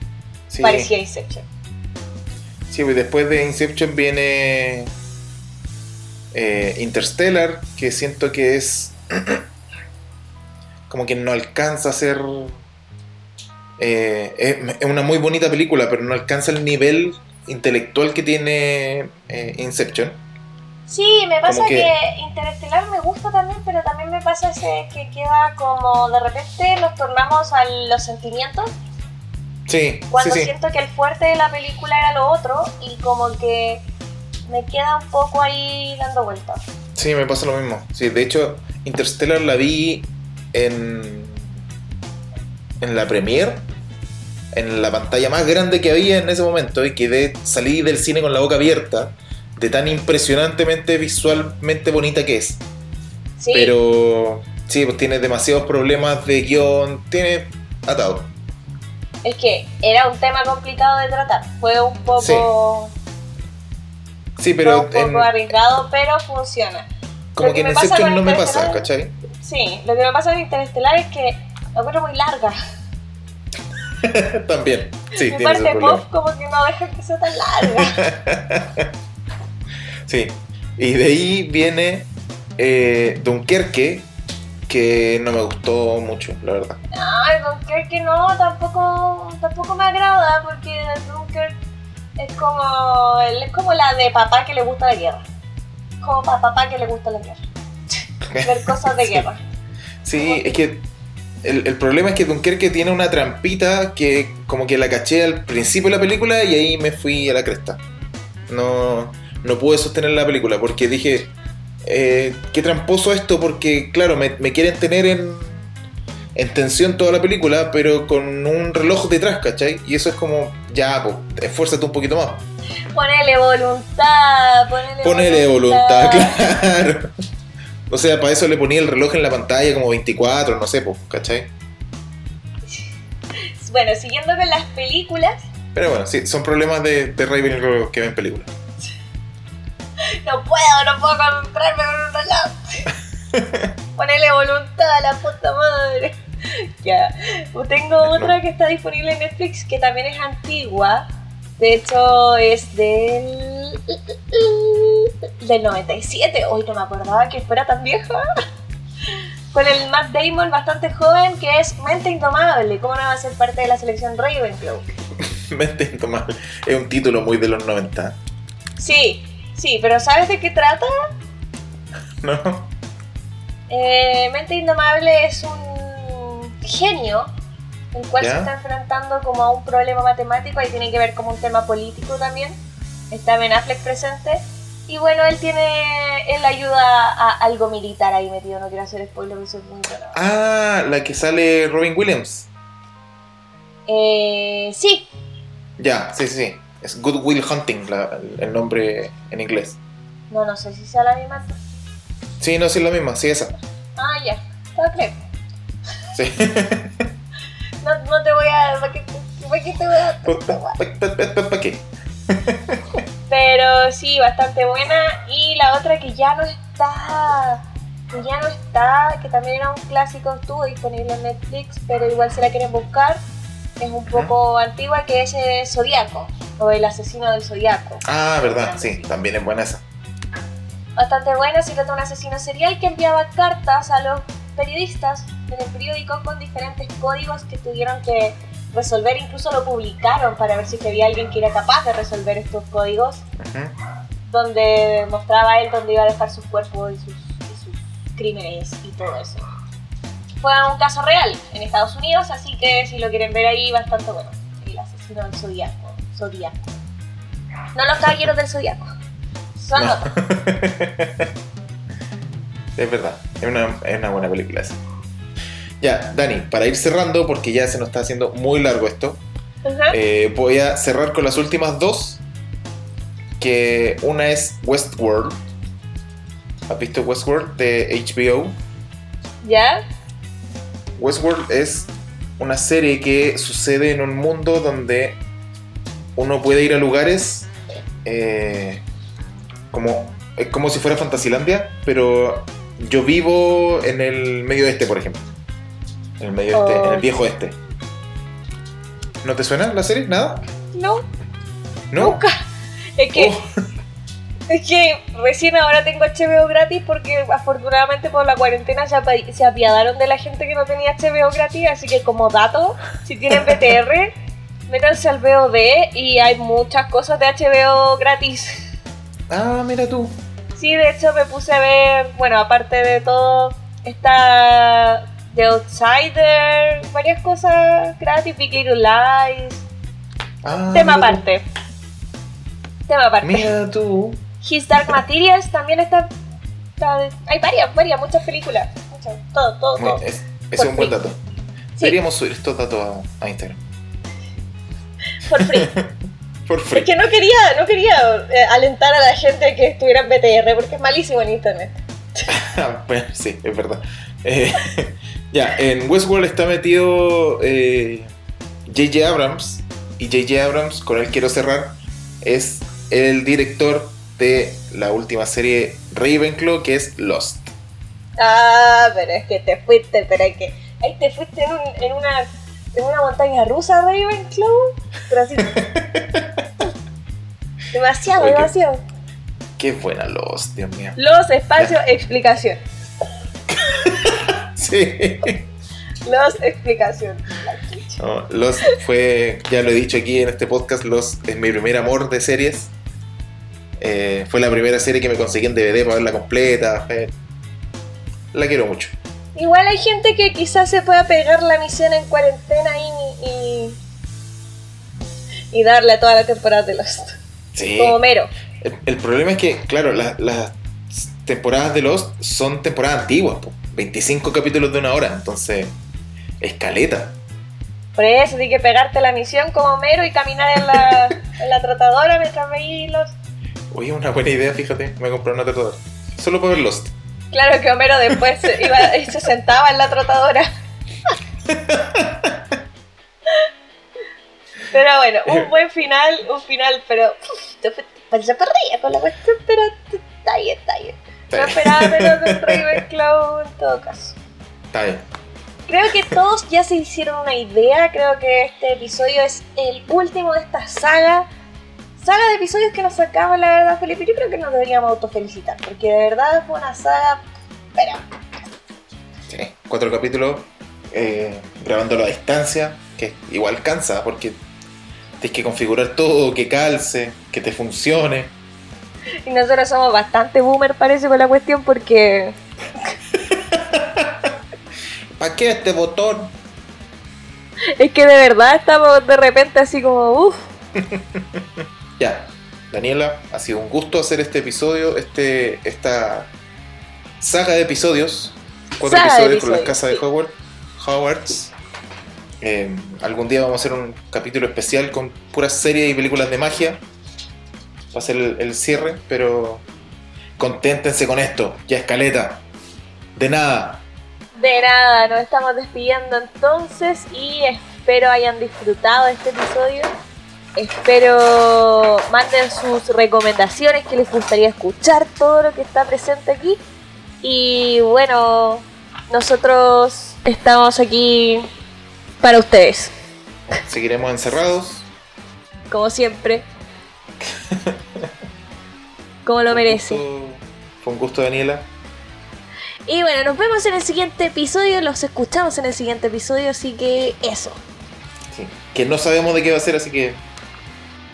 Sí, Parecía Inception. sí pues después de Inception viene eh, Interstellar, que siento que es [clears throat] como que no alcanza a ser... eh, es, es una muy bonita película, pero no alcanza el nivel intelectual que tiene eh, Inception. Sí, me pasa que... que- Interestelar me gusta también, pero también me pasa ese que queda como de repente nos tornamos a los sentimientos Sí, cuando sí, sí. siento que el fuerte de la película era lo otro y como que me queda un poco ahí dando vueltas. Sí, me pasa lo mismo. Sí, de hecho, Interstellar la vi en. en la premiere, en la pantalla más grande que había en ese momento, y quedé, salí del cine con la boca abierta, de tan impresionantemente visualmente bonita que es. Sí, Pero. Sí, pues tiene demasiados problemas de guion, tiene atado. es que era un tema complicado de tratar. Fue un poco, Sí, Sí, fue pero un poco en- arriesgado, pero funciona. como lo que que en Inception no me pasa, ¿cachai? Sí, lo que me pasa con Interestelar es que la encuentro muy larga. [laughs] También, sí, Mi parte pop como que no deja que sea tan larga. [laughs] Sí, y de ahí viene eh, Dunkerque, que no me gustó mucho, la verdad. Ay, Dunkerque no, tampoco, tampoco me agrada porque Dunkerque es como, es como la de papá que le gusta la guerra. Como para papá que le gusta la guerra. [laughs] Ver cosas de Sí. guerra. Sí, es que el, el problema es que Dunkerque tiene una trampita que como que la caché al principio de la película y ahí me fui a la cresta. No, no pude sostener la película porque dije, eh, qué tramposo esto porque claro, me, me quieren tener en, en tensión toda la película, pero con un reloj detrás, ¿cachai? Y eso es como, ya, pues, esfuérzate un poquito más. Ponele voluntad, ponele, Ponele voluntad, claro. O sea, para eso le ponía el reloj en la pantalla como 24, no sé, pues, ¿cachai? Bueno, siguiendo con las películas, Pero bueno, sí, son problemas de, de Raven que ven películas. No puedo, no puedo concentrarme con un reloj. Ponele voluntad a la puta madre. Ya. Tengo otra que está disponible en Netflix que también es antigua. De hecho, es del. del 97. Hoy no me acordaba que fuera tan vieja. Con el Matt Damon bastante joven, que es Mente Indomable. ¿Cómo no va a ser parte de la selección Ravenclaw? [laughs] Mente Indomable. Es un título muy de los 90, Sí, sí, pero ¿sabes de qué trata? [laughs] ¿no? Eh, Mente Indomable es un genio el cual ¿Ya? se está enfrentando como a un problema matemático y tiene que ver como un tema político también. Está Ben Affleck presente. Y bueno, él tiene. Él ayuda a algo militar ahí metido. No quiero hacer spoiler, porque soy muy buena. Ah, la que sale Robin Williams. Eh, sí, Ya, sí, sí, sí. Es Good Will Hunting, la- el nombre en inglés. no, no sé si sea la misma. Sí, no, sí es la misma, sí, esa. Ah, ya, claro. Sí. [laughs] No, no te voy a. ¿Para qué, para qué te voy a.? ¿Para qué? [laughs] Pero sí, bastante buena. Y la otra que ya no está, que ya no está, que también era un clásico, estuvo disponible en Netflix, pero igual se la quieren buscar. Es un poco antigua, que es eh, Zodíaco, o El asesino del Zodíaco. Ah, verdad, sí, también es buena esa. Bastante buena, se trata de un asesino serial que enviaba cartas a los periodistas en el periódico con diferentes códigos que tuvieron que resolver, incluso lo publicaron para ver si había alguien que era capaz de resolver estos códigos. Donde mostraba él dónde iba a dejar sus cuerpos y sus, y sus crímenes y todo eso. Fue un caso real en Estados Unidos, así que si lo quieren ver ahí, bastante bueno. El asesino del zodiaco. Zodiaco. No los caballeros del zodiaco. Son No. otros. [laughs] es verdad, es una, es una buena película esa. Ya, Dani, para ir cerrando, porque ya se nos está haciendo muy largo esto, eh, voy a cerrar con las últimas dos. Que una es Westworld. ¿Has visto Westworld de HBO? ¿Ya? Westworld es una serie que sucede en un mundo donde uno puede ir a lugares eh, como, es como si fuera Fantasilandia, pero yo vivo en el medio oeste, por ejemplo. En el medio oeste, en el Oh. viejo oeste. ¿No te suena la serie? ¿Nada? No, ¿No? nunca. [laughs] Es que, Oh, es que recién ahora tengo HBO gratis porque afortunadamente por la cuarentena se, se apiadaron de la gente que no tenía HBO gratis, así que como dato, si tienen BTR, [laughs] métanse al VOD y hay muchas cosas de HBO gratis. Ah, mira tú. Sí, de hecho me puse a ver, bueno, aparte de todo, está The Outsider, varias cosas gratis, Big Little Lies, Ah, tema tú. aparte. Tema aparte. Mira tú. His Dark Materials también está Está- Hay varias, varias, muchas películas. Muchas, todo, todo, todo. es- ese es un buen dato. Sí. Deberíamos subir estos datos a, a Instagram. Por free. [laughs] Por free. Es que no quería, no quería eh, alentar a la gente que estuviera en BTR porque es malísimo en internet. [laughs] Bueno, sí, es verdad. Eh, [laughs] ya, en Westworld está metido eh, J.J. Abrams. Y J.J. Abrams, con él quiero cerrar, es el director de la última serie Ravenclaw, que es Lost. Ah, pero es que te fuiste, pero es que ahí te fuiste en, un- en una en una montaña rusa Ravenclaw, pero así [laughs] demasiado, demasiado. Qué buena Lost, Dios mío. Los espacios, explicación. [laughs] Sí. Los explicación. No, Lost fue, ya lo he dicho aquí en este podcast, Lost es mi primer amor de series. Eh, fue la primera serie que me conseguí en DVD para verla completa. eh, la quiero mucho. Igual hay gente que quizás se pueda pegar la misión en cuarentena y, y, y darle a toda la temporada de Lost. Sí. Como mero. El, el problema es que, claro, la- las temporadas de Lost son temporadas antiguas, po, 25 capítulos de una hora, entonces escaleta. Por eso tienes que pegarte la misión como mero y caminar en la, [laughs] en la tratadora mientras veis los. Oye, una buena idea, fíjate, me compré una tratadora. Solo para ver Lost. Claro que Homero después se, iba, y [laughs] se sentaba en la trotadora. Pero bueno, un buen final, un final, pero allá para arriba con la cuestión, pero está bien, está bien. No esperaba menos de [laughs] Ravenclaw en todo caso. Está bien. Creo que todos ya se hicieron una idea, creo que este episodio es el último de esta saga. Saga de episodios que nos sacamos, la verdad, Felipe. Yo creo que nos deberíamos autofelicitar, porque de verdad fue una saga... Pero, Sí, cuatro capítulos, eh, grabándolo a distancia, que igual cansa, porque tienes que configurar todo, que calce, que te funcione. y nosotros somos bastante boomer, parece, con la cuestión, porque... [laughs] ¿Para qué este botón? Es que de verdad estamos de repente así como, uff, [laughs] Ya, Daniela, ha sido un gusto hacer este episodio, este, esta saga de episodios. Cuatro Saga de episodios con las episodios, casas de. Howard, Howards. Eh, algún día vamos a hacer un capítulo especial con puras series y películas de magia. Va a ser el, el cierre, pero conténtense con esto, ya escaleta. De nada. De nada, nos estamos despidiendo entonces y espero hayan disfrutado este episodio. Espero manden sus recomendaciones que les gustaría escuchar todo lo que está presente aquí. Y bueno, nosotros estamos aquí para ustedes, Seguiremos encerrados. como siempre. Como lo merece. Fue un gusto- Daniela. Y bueno, nos vemos en el siguiente episodio, los escuchamos en el siguiente episodio, así que eso. Sí, Que no sabemos de qué va a ser, así que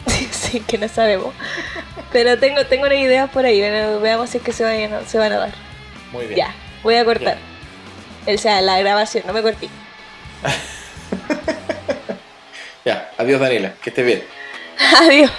[laughs] sí, que no sabemos. Pero tengo, tengo una idea por ahí, bueno, veamos si es que se, vayan- se van a dar. muy bien. Ya, voy a cortar. O sea, la grabación, no me corté. [laughs] Ya, adiós Daniela, que estés bien. [laughs] Adiós.